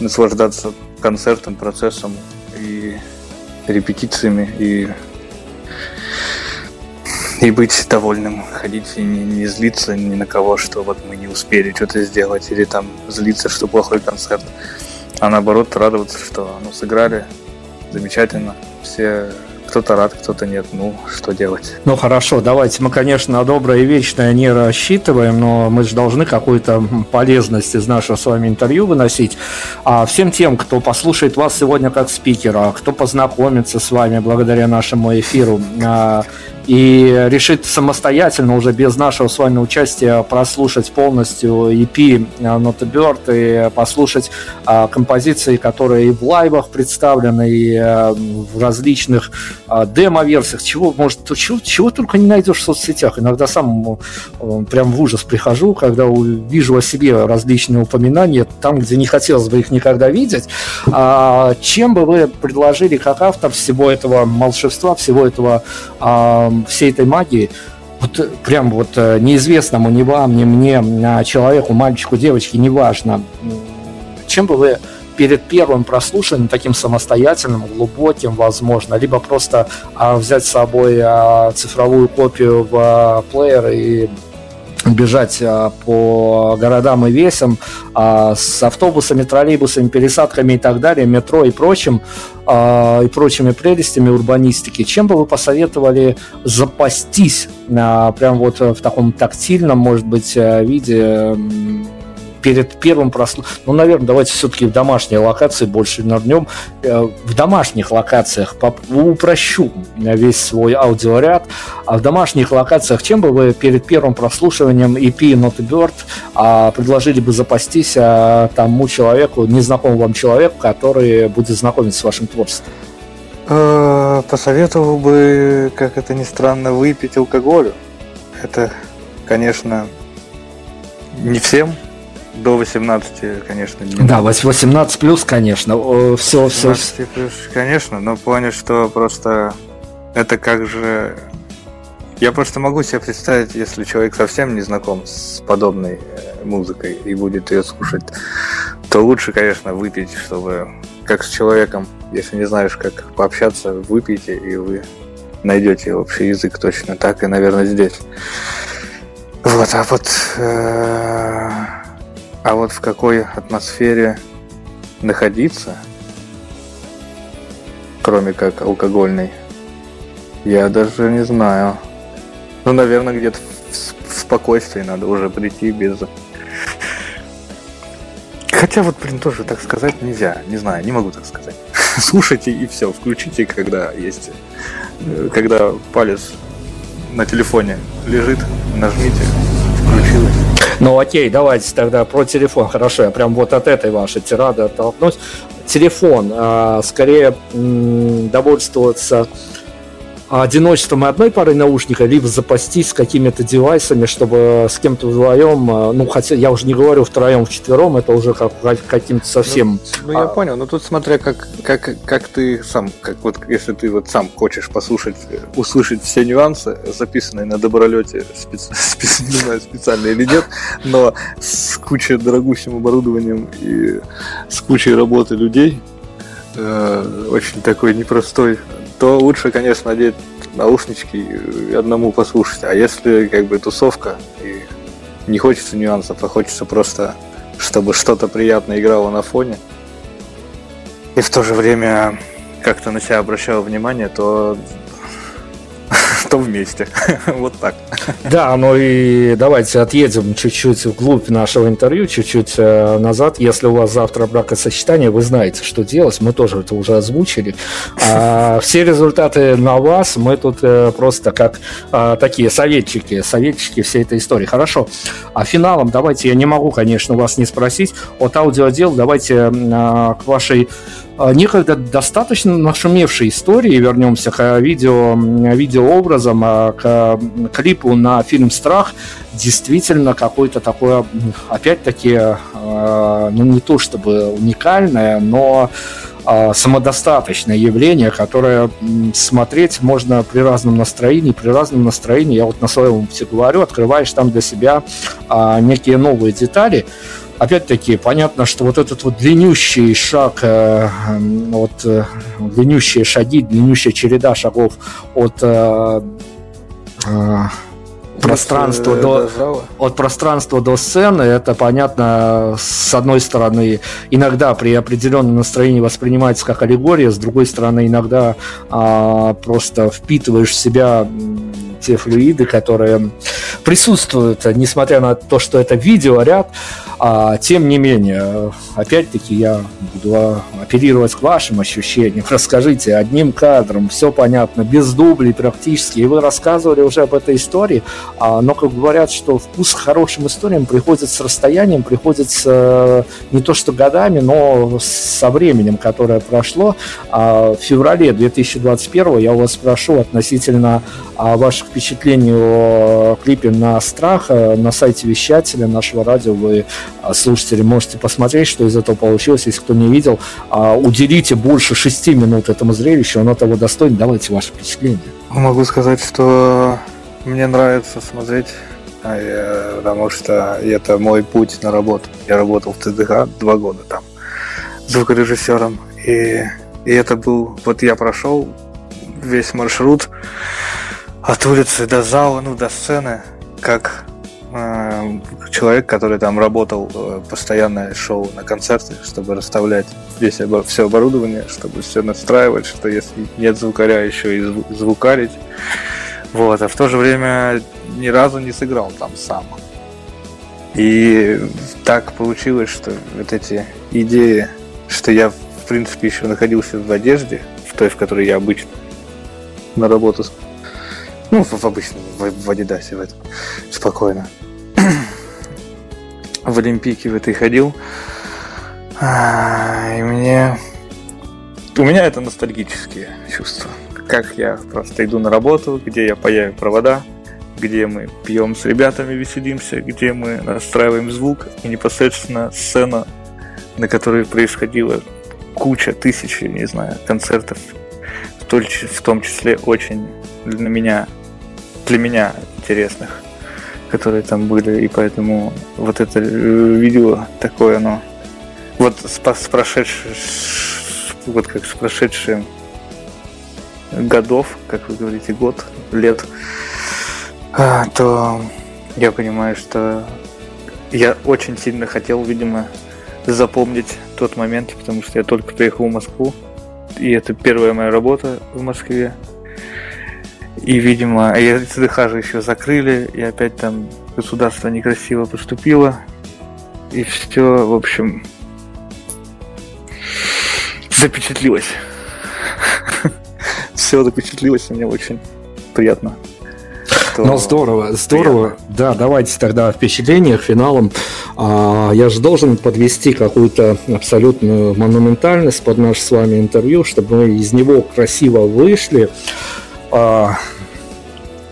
наслаждаться концертом, процессом и репетициями и и быть довольным, ходить и не, не злиться ни на кого, что вот мы не успели что-то сделать, или там злиться, что плохой концерт, а наоборот радоваться, что ну, сыграли замечательно, все кто-то рад, кто-то нет. Ну, что делать?
Ну, хорошо, давайте мы, конечно, на доброе и вечное не рассчитываем, но мы же должны какую-то полезность из нашего с вами интервью выносить. А всем тем, кто послушает вас сегодня как спикера, кто познакомится с вами благодаря нашему эфиру, а, и решит самостоятельно, уже без нашего с вами участия, прослушать полностью EP Not a Bird и послушать а, композиции, которые и в лайвах представлены, и а, в различных демо-версиях, чего, может, чего, чего только не найдешь в соцсетях. Иногда сам прям в ужас прихожу, когда вижу о себе различные упоминания, там, где не хотелось бы их никогда видеть. А, чем бы вы предложили как автор всего этого волшебства, всего этого а, всей этой магии, вот прям вот э, неизвестному ни вам, ни мне, а человеку, мальчику, девочке, неважно, чем бы вы перед первым прослушиванием, таким самостоятельным, глубоким, возможно, либо просто а, взять с собой а, цифровую копию в а, плеер и бежать а, по городам и весям а, с автобусами, троллейбусами, пересадками и так далее, метро и прочим, а, и прочими прелестями урбанистики, чем бы вы посоветовали запастись прям вот в таком тактильном, может быть, виде перед первым прослушиванием, ну, наверное, давайте все-таки в домашней локации больше нырнем. Э, в домашних локациях упрощу весь свой аудиоряд. А в домашних локациях чем бы вы перед первым прослушиванием EP Not Bird а, предложили бы запастись а, тому человеку, незнакомому вам человеку, который будет знакомиться с вашим творчеством?
Э, посоветовал бы, как это ни странно, выпить алкоголю. Это, конечно, не всем. До 18, конечно, не
Да, 18 плюс, конечно. Все, все. 18
плюс, конечно, но плане, что просто это как же... Я просто могу себе представить, если человек совсем не знаком с подобной э, музыкой и будет ее слушать, то лучше, конечно, выпить, чтобы как с человеком, если не знаешь, как пообщаться, выпейте, и вы найдете общий язык точно так, и, наверное, здесь. Вот, а вот, э, а вот в какой атмосфере находиться, кроме как алкогольной, я даже не знаю. Ну, наверное, где-то в, спокойствии надо уже прийти без Хотя вот, блин, тоже так сказать нельзя. Не знаю, не могу так сказать. Слушайте и все, включите, когда есть. Э, когда палец на телефоне лежит, нажмите.
Ну окей, давайте тогда про телефон. Хорошо, я прям вот от этой вашей тирады оттолкнусь. Телефон, а, скорее довольствоваться одиночеством одной пары наушников, либо запастись какими-то девайсами, чтобы с кем-то вдвоем, э, ну, хотя я уже не говорю втроем, вчетвером, это уже как, каким-то совсем...
Ну, ну я а... понял, но тут смотря как, как, как ты сам, как вот если ты вот сам хочешь послушать, услышать все нюансы, записанные на добролете, специ... специ... не знаю, специально или нет, но с кучей дорогущим оборудованием и с кучей работы людей, э, очень такой непростой то лучше, конечно, надеть наушнички и одному послушать. А если как бы тусовка и не хочется нюансов, а хочется просто, чтобы что-то приятное играло на фоне, и в то же время как-то на себя обращало внимание, то то вместе. вот так.
Да, ну и давайте отъедем чуть-чуть вглубь нашего интервью, чуть-чуть э, назад. Если у вас завтра бракосочетание, вы знаете, что делать. Мы тоже это уже озвучили. А, все результаты на вас. Мы тут э, просто как а, такие советчики, советчики всей этой истории. Хорошо. А финалом давайте, я не могу, конечно, вас не спросить. От аудиодел давайте а, к вашей некогда достаточно нашумевшей истории, вернемся к видео, видеообразам, а, к клипу на фильм «Страх», действительно какое-то такое, опять-таки, а, ну не то чтобы уникальное, но самодостаточное явление, которое смотреть можно при разном настроении, при разном настроении, я вот на своем опыте говорю, открываешь там для себя некие новые детали, опять-таки, понятно, что вот этот вот длиннющий шаг, э, вот э, длиннющие шаги, длиннющая череда шагов от э, пространства э, до, до от пространства до сцены, это понятно, с одной стороны, иногда при определенном настроении воспринимается как аллегория, с другой стороны, иногда а, просто впитываешь в себя те флюиды, которые присутствуют, несмотря на то, что это видеоряд, а, тем не менее, опять-таки я буду оперировать к вашим ощущениям. Расскажите одним кадром, все понятно, без дублей практически. И вы рассказывали уже об этой истории, а, но как говорят, что вкус к хорошим историям приходит с расстоянием, приходит с, э, не то что годами, но со временем, которое прошло. А, в феврале 2021 я у вас спрошу относительно а, ваших впечатлений о клипе на страх на сайте вещателя нашего радио вы а, слушатели можете посмотреть, что из этого получилось. Если кто не видел, а, уделите больше шести минут этому зрелищу, оно того достойно. Давайте ваше впечатление.
Могу сказать, что мне нравится смотреть, а, потому что это мой путь на работу. Я работал в ТДК два года там звукорежиссером. И, и это был... Вот я прошел весь маршрут от улицы до зала, ну, до сцены, как э, человек, который там работал э, постоянно, шел на концерты, чтобы расставлять весь все оборудование, чтобы все настраивать, что если нет звукаря, еще и звукарить. Вот, а в то же время ни разу не сыграл там сам. И так получилось, что вот эти идеи, что я, в принципе, еще находился в одежде, в той, в которой я обычно на работу, ну, в, в обычном, в, в Адидасе в этом, спокойно. в Олимпийке в этой ходил. А, и мне... У меня это ностальгические чувства. Как я просто иду на работу, где я паяю провода, где мы пьем с ребятами, веселимся, где мы настраиваем звук, и непосредственно сцена, на которой происходила куча, тысячи, не знаю, концертов, в том числе очень для меня, для меня интересных, которые там были, и поэтому вот это э, видео такое, оно вот с, с прошедшим, вот как с прошедшим годов, как вы говорите, год, лет, а, то я понимаю, что я очень сильно хотел, видимо, запомнить тот момент, потому что я только приехал в Москву, и это первая моя работа в Москве. И, видимо, я ЦДХ же еще закрыли, и опять там государство некрасиво поступило. И все, в общем, запечатлилось. Все запечатлилось, и мне очень приятно.
Ну, здорово, здорово. Приятно. Да, давайте тогда о впечатлениях, финалом. А, я же должен подвести какую-то абсолютную монументальность под наше с вами интервью, чтобы мы из него красиво вышли. А,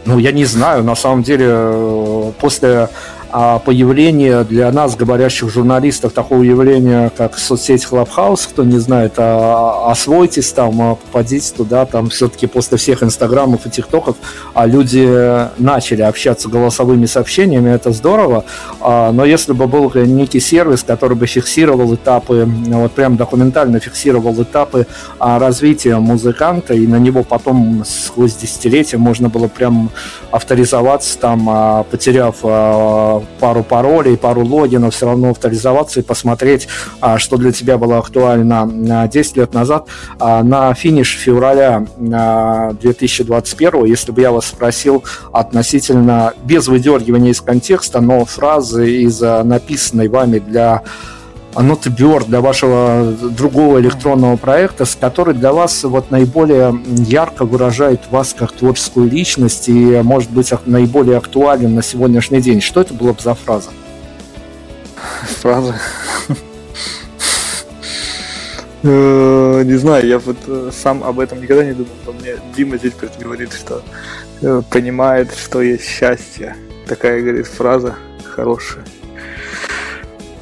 ну, я не знаю, на самом деле, после а появление для нас, говорящих журналистов, такого явления, как соцсеть Clubhouse, кто не знает, а, освойтесь там, а, попадите туда, там все-таки после всех инстаграмов и тиктоков а люди начали общаться голосовыми сообщениями, это здорово, а, но если бы был некий сервис, который бы фиксировал этапы, вот прям документально фиксировал этапы а, развития музыканта, и на него потом сквозь десятилетия можно было прям авторизоваться там, а, потеряв пару паролей, пару логинов, все равно авторизоваться и посмотреть, а, что для тебя было актуально 10 лет назад. А, на финиш февраля 2021, если бы я вас спросил относительно, без выдергивания из контекста, но фразы из написанной вами для Notebird для вашего другого электронного проекта, с который для вас вот наиболее ярко выражает вас как творческую личность и, может быть, наиболее актуален на сегодняшний день. Что это было бы за фраза?
Фраза? Э, не знаю, я вот э, сам об этом никогда не думал, но мне Дима здесь говорит, что э, понимает, что есть счастье. Такая, говорит, фраза хорошая.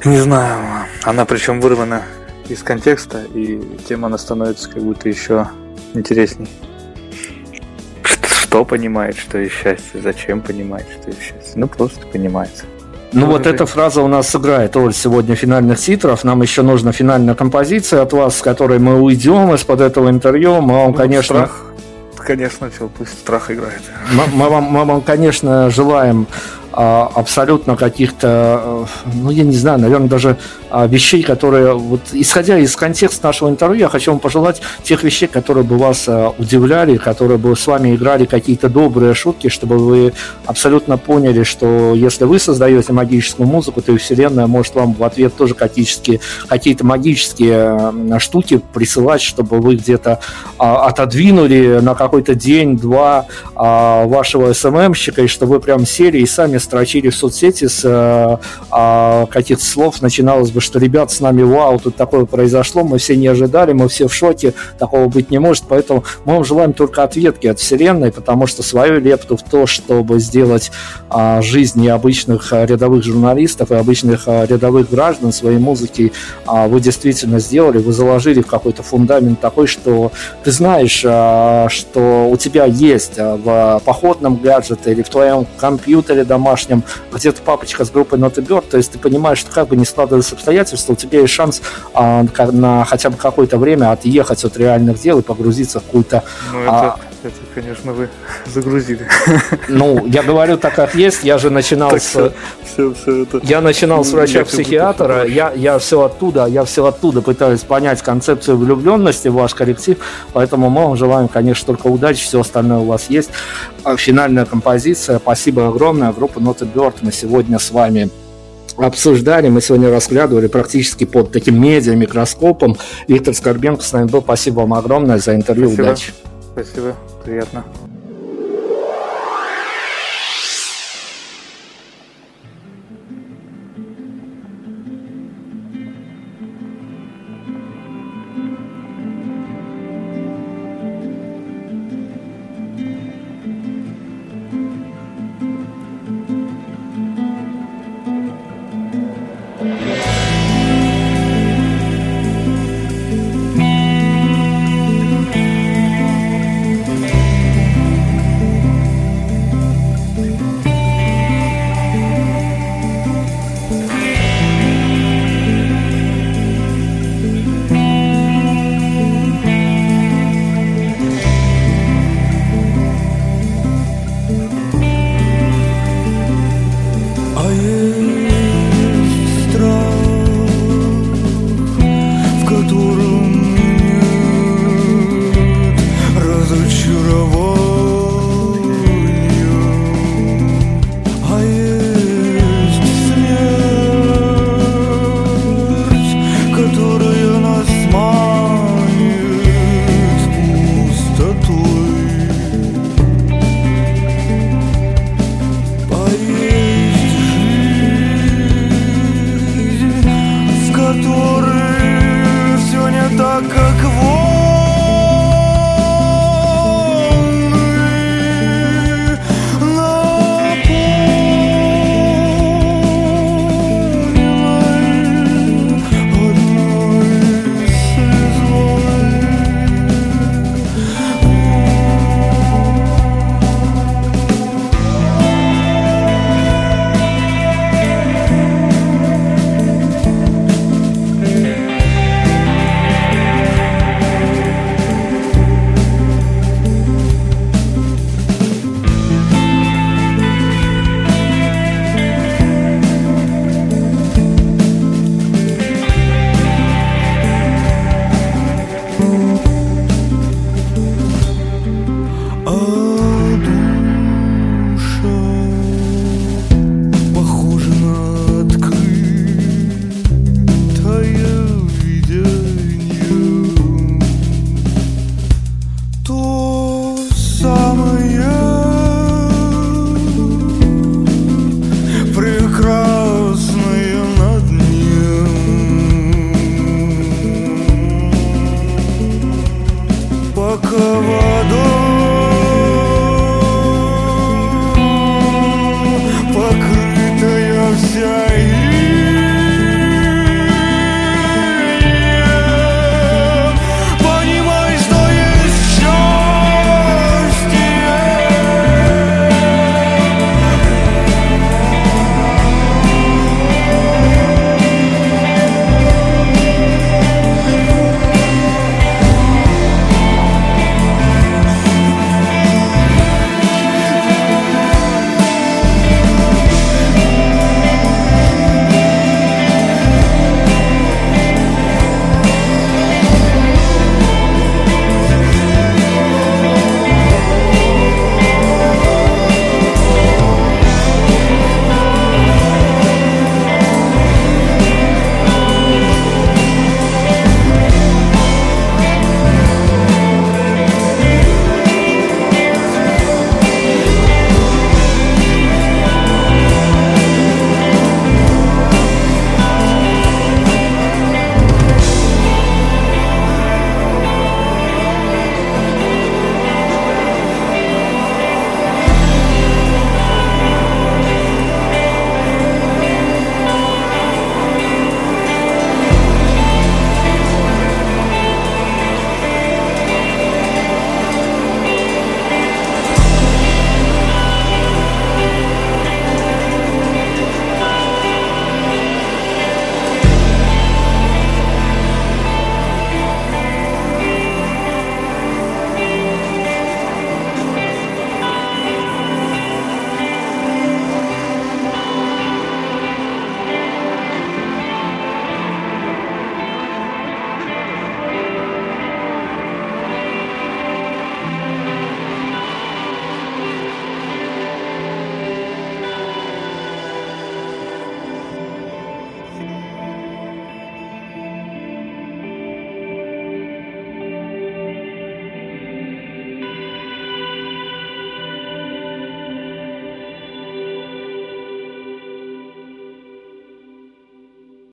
Не знаю. Она причем вырвана из контекста, и тем она становится как будто еще интересней. Что понимает, что есть счастье? Зачем понимает, что есть счастье? Ну, просто понимается.
Ну вот эта фраза у нас сыграет роль сегодня финальных титров. Нам еще нужна финальная композиция от вас, с которой мы уйдем из-под этого интервью. Мы вам, ну, конечно...
Страх, конечно, все, пусть страх играет.
Мы, мы, вам, мы вам, конечно, желаем абсолютно каких-то, э, ну, я не знаю, наверное, даже а, вещей, которые, вот, исходя из контекста нашего интервью, я хочу вам пожелать тех вещей, которые бы вас а, удивляли, которые бы с вами играли какие-то добрые шутки, чтобы вы абсолютно поняли, что если вы создаете магическую музыку, то и Вселенная может вам в ответ тоже какие-то, какие-то магические штуки присылать, чтобы вы где-то отодвинули на какой-то день-два вашего СММщика, и чтобы вы прям сели и сами строчили в соцсети с э, э, каких-то слов, начиналось бы, что, ребят, с нами, вау, тут такое произошло, мы все не ожидали, мы все в шоке, такого быть не может, поэтому мы вам желаем только ответки от Вселенной, потому что свою лепту в то, чтобы сделать э, жизнь необычных рядовых журналистов и обычных э, рядовых граждан своей музыки э, вы действительно сделали, вы заложили в какой-то фундамент такой, что ты знаешь, э, что у тебя есть э, в походном гаджете или в твоем компьютере домашнем домашнем, где-то папочка с группой Not Bird, то есть ты понимаешь, что как бы не складывались обстоятельства, у тебя есть шанс а, на хотя бы какое-то время отъехать от реальных дел и погрузиться в какую-то...
Ну, это, а, это, конечно, вы загрузили.
Ну, я говорю так, как есть, я же начинал так с... Все, все, все это... Я начинал с врача-психиатра, я, я все оттуда, я все оттуда пытаюсь понять концепцию влюбленности в ваш коллектив, поэтому мы вам желаем, конечно, только удачи, все остальное у вас есть. А финальная композиция, спасибо огромное, группа Not a Bird, мы сегодня с вами обсуждали, мы сегодня разглядывали практически под таким медиа-микроскопом. Виктор Скорбенко с нами был. Спасибо вам огромное за интервью.
Спасибо.
Удачи.
Спасибо, приятно.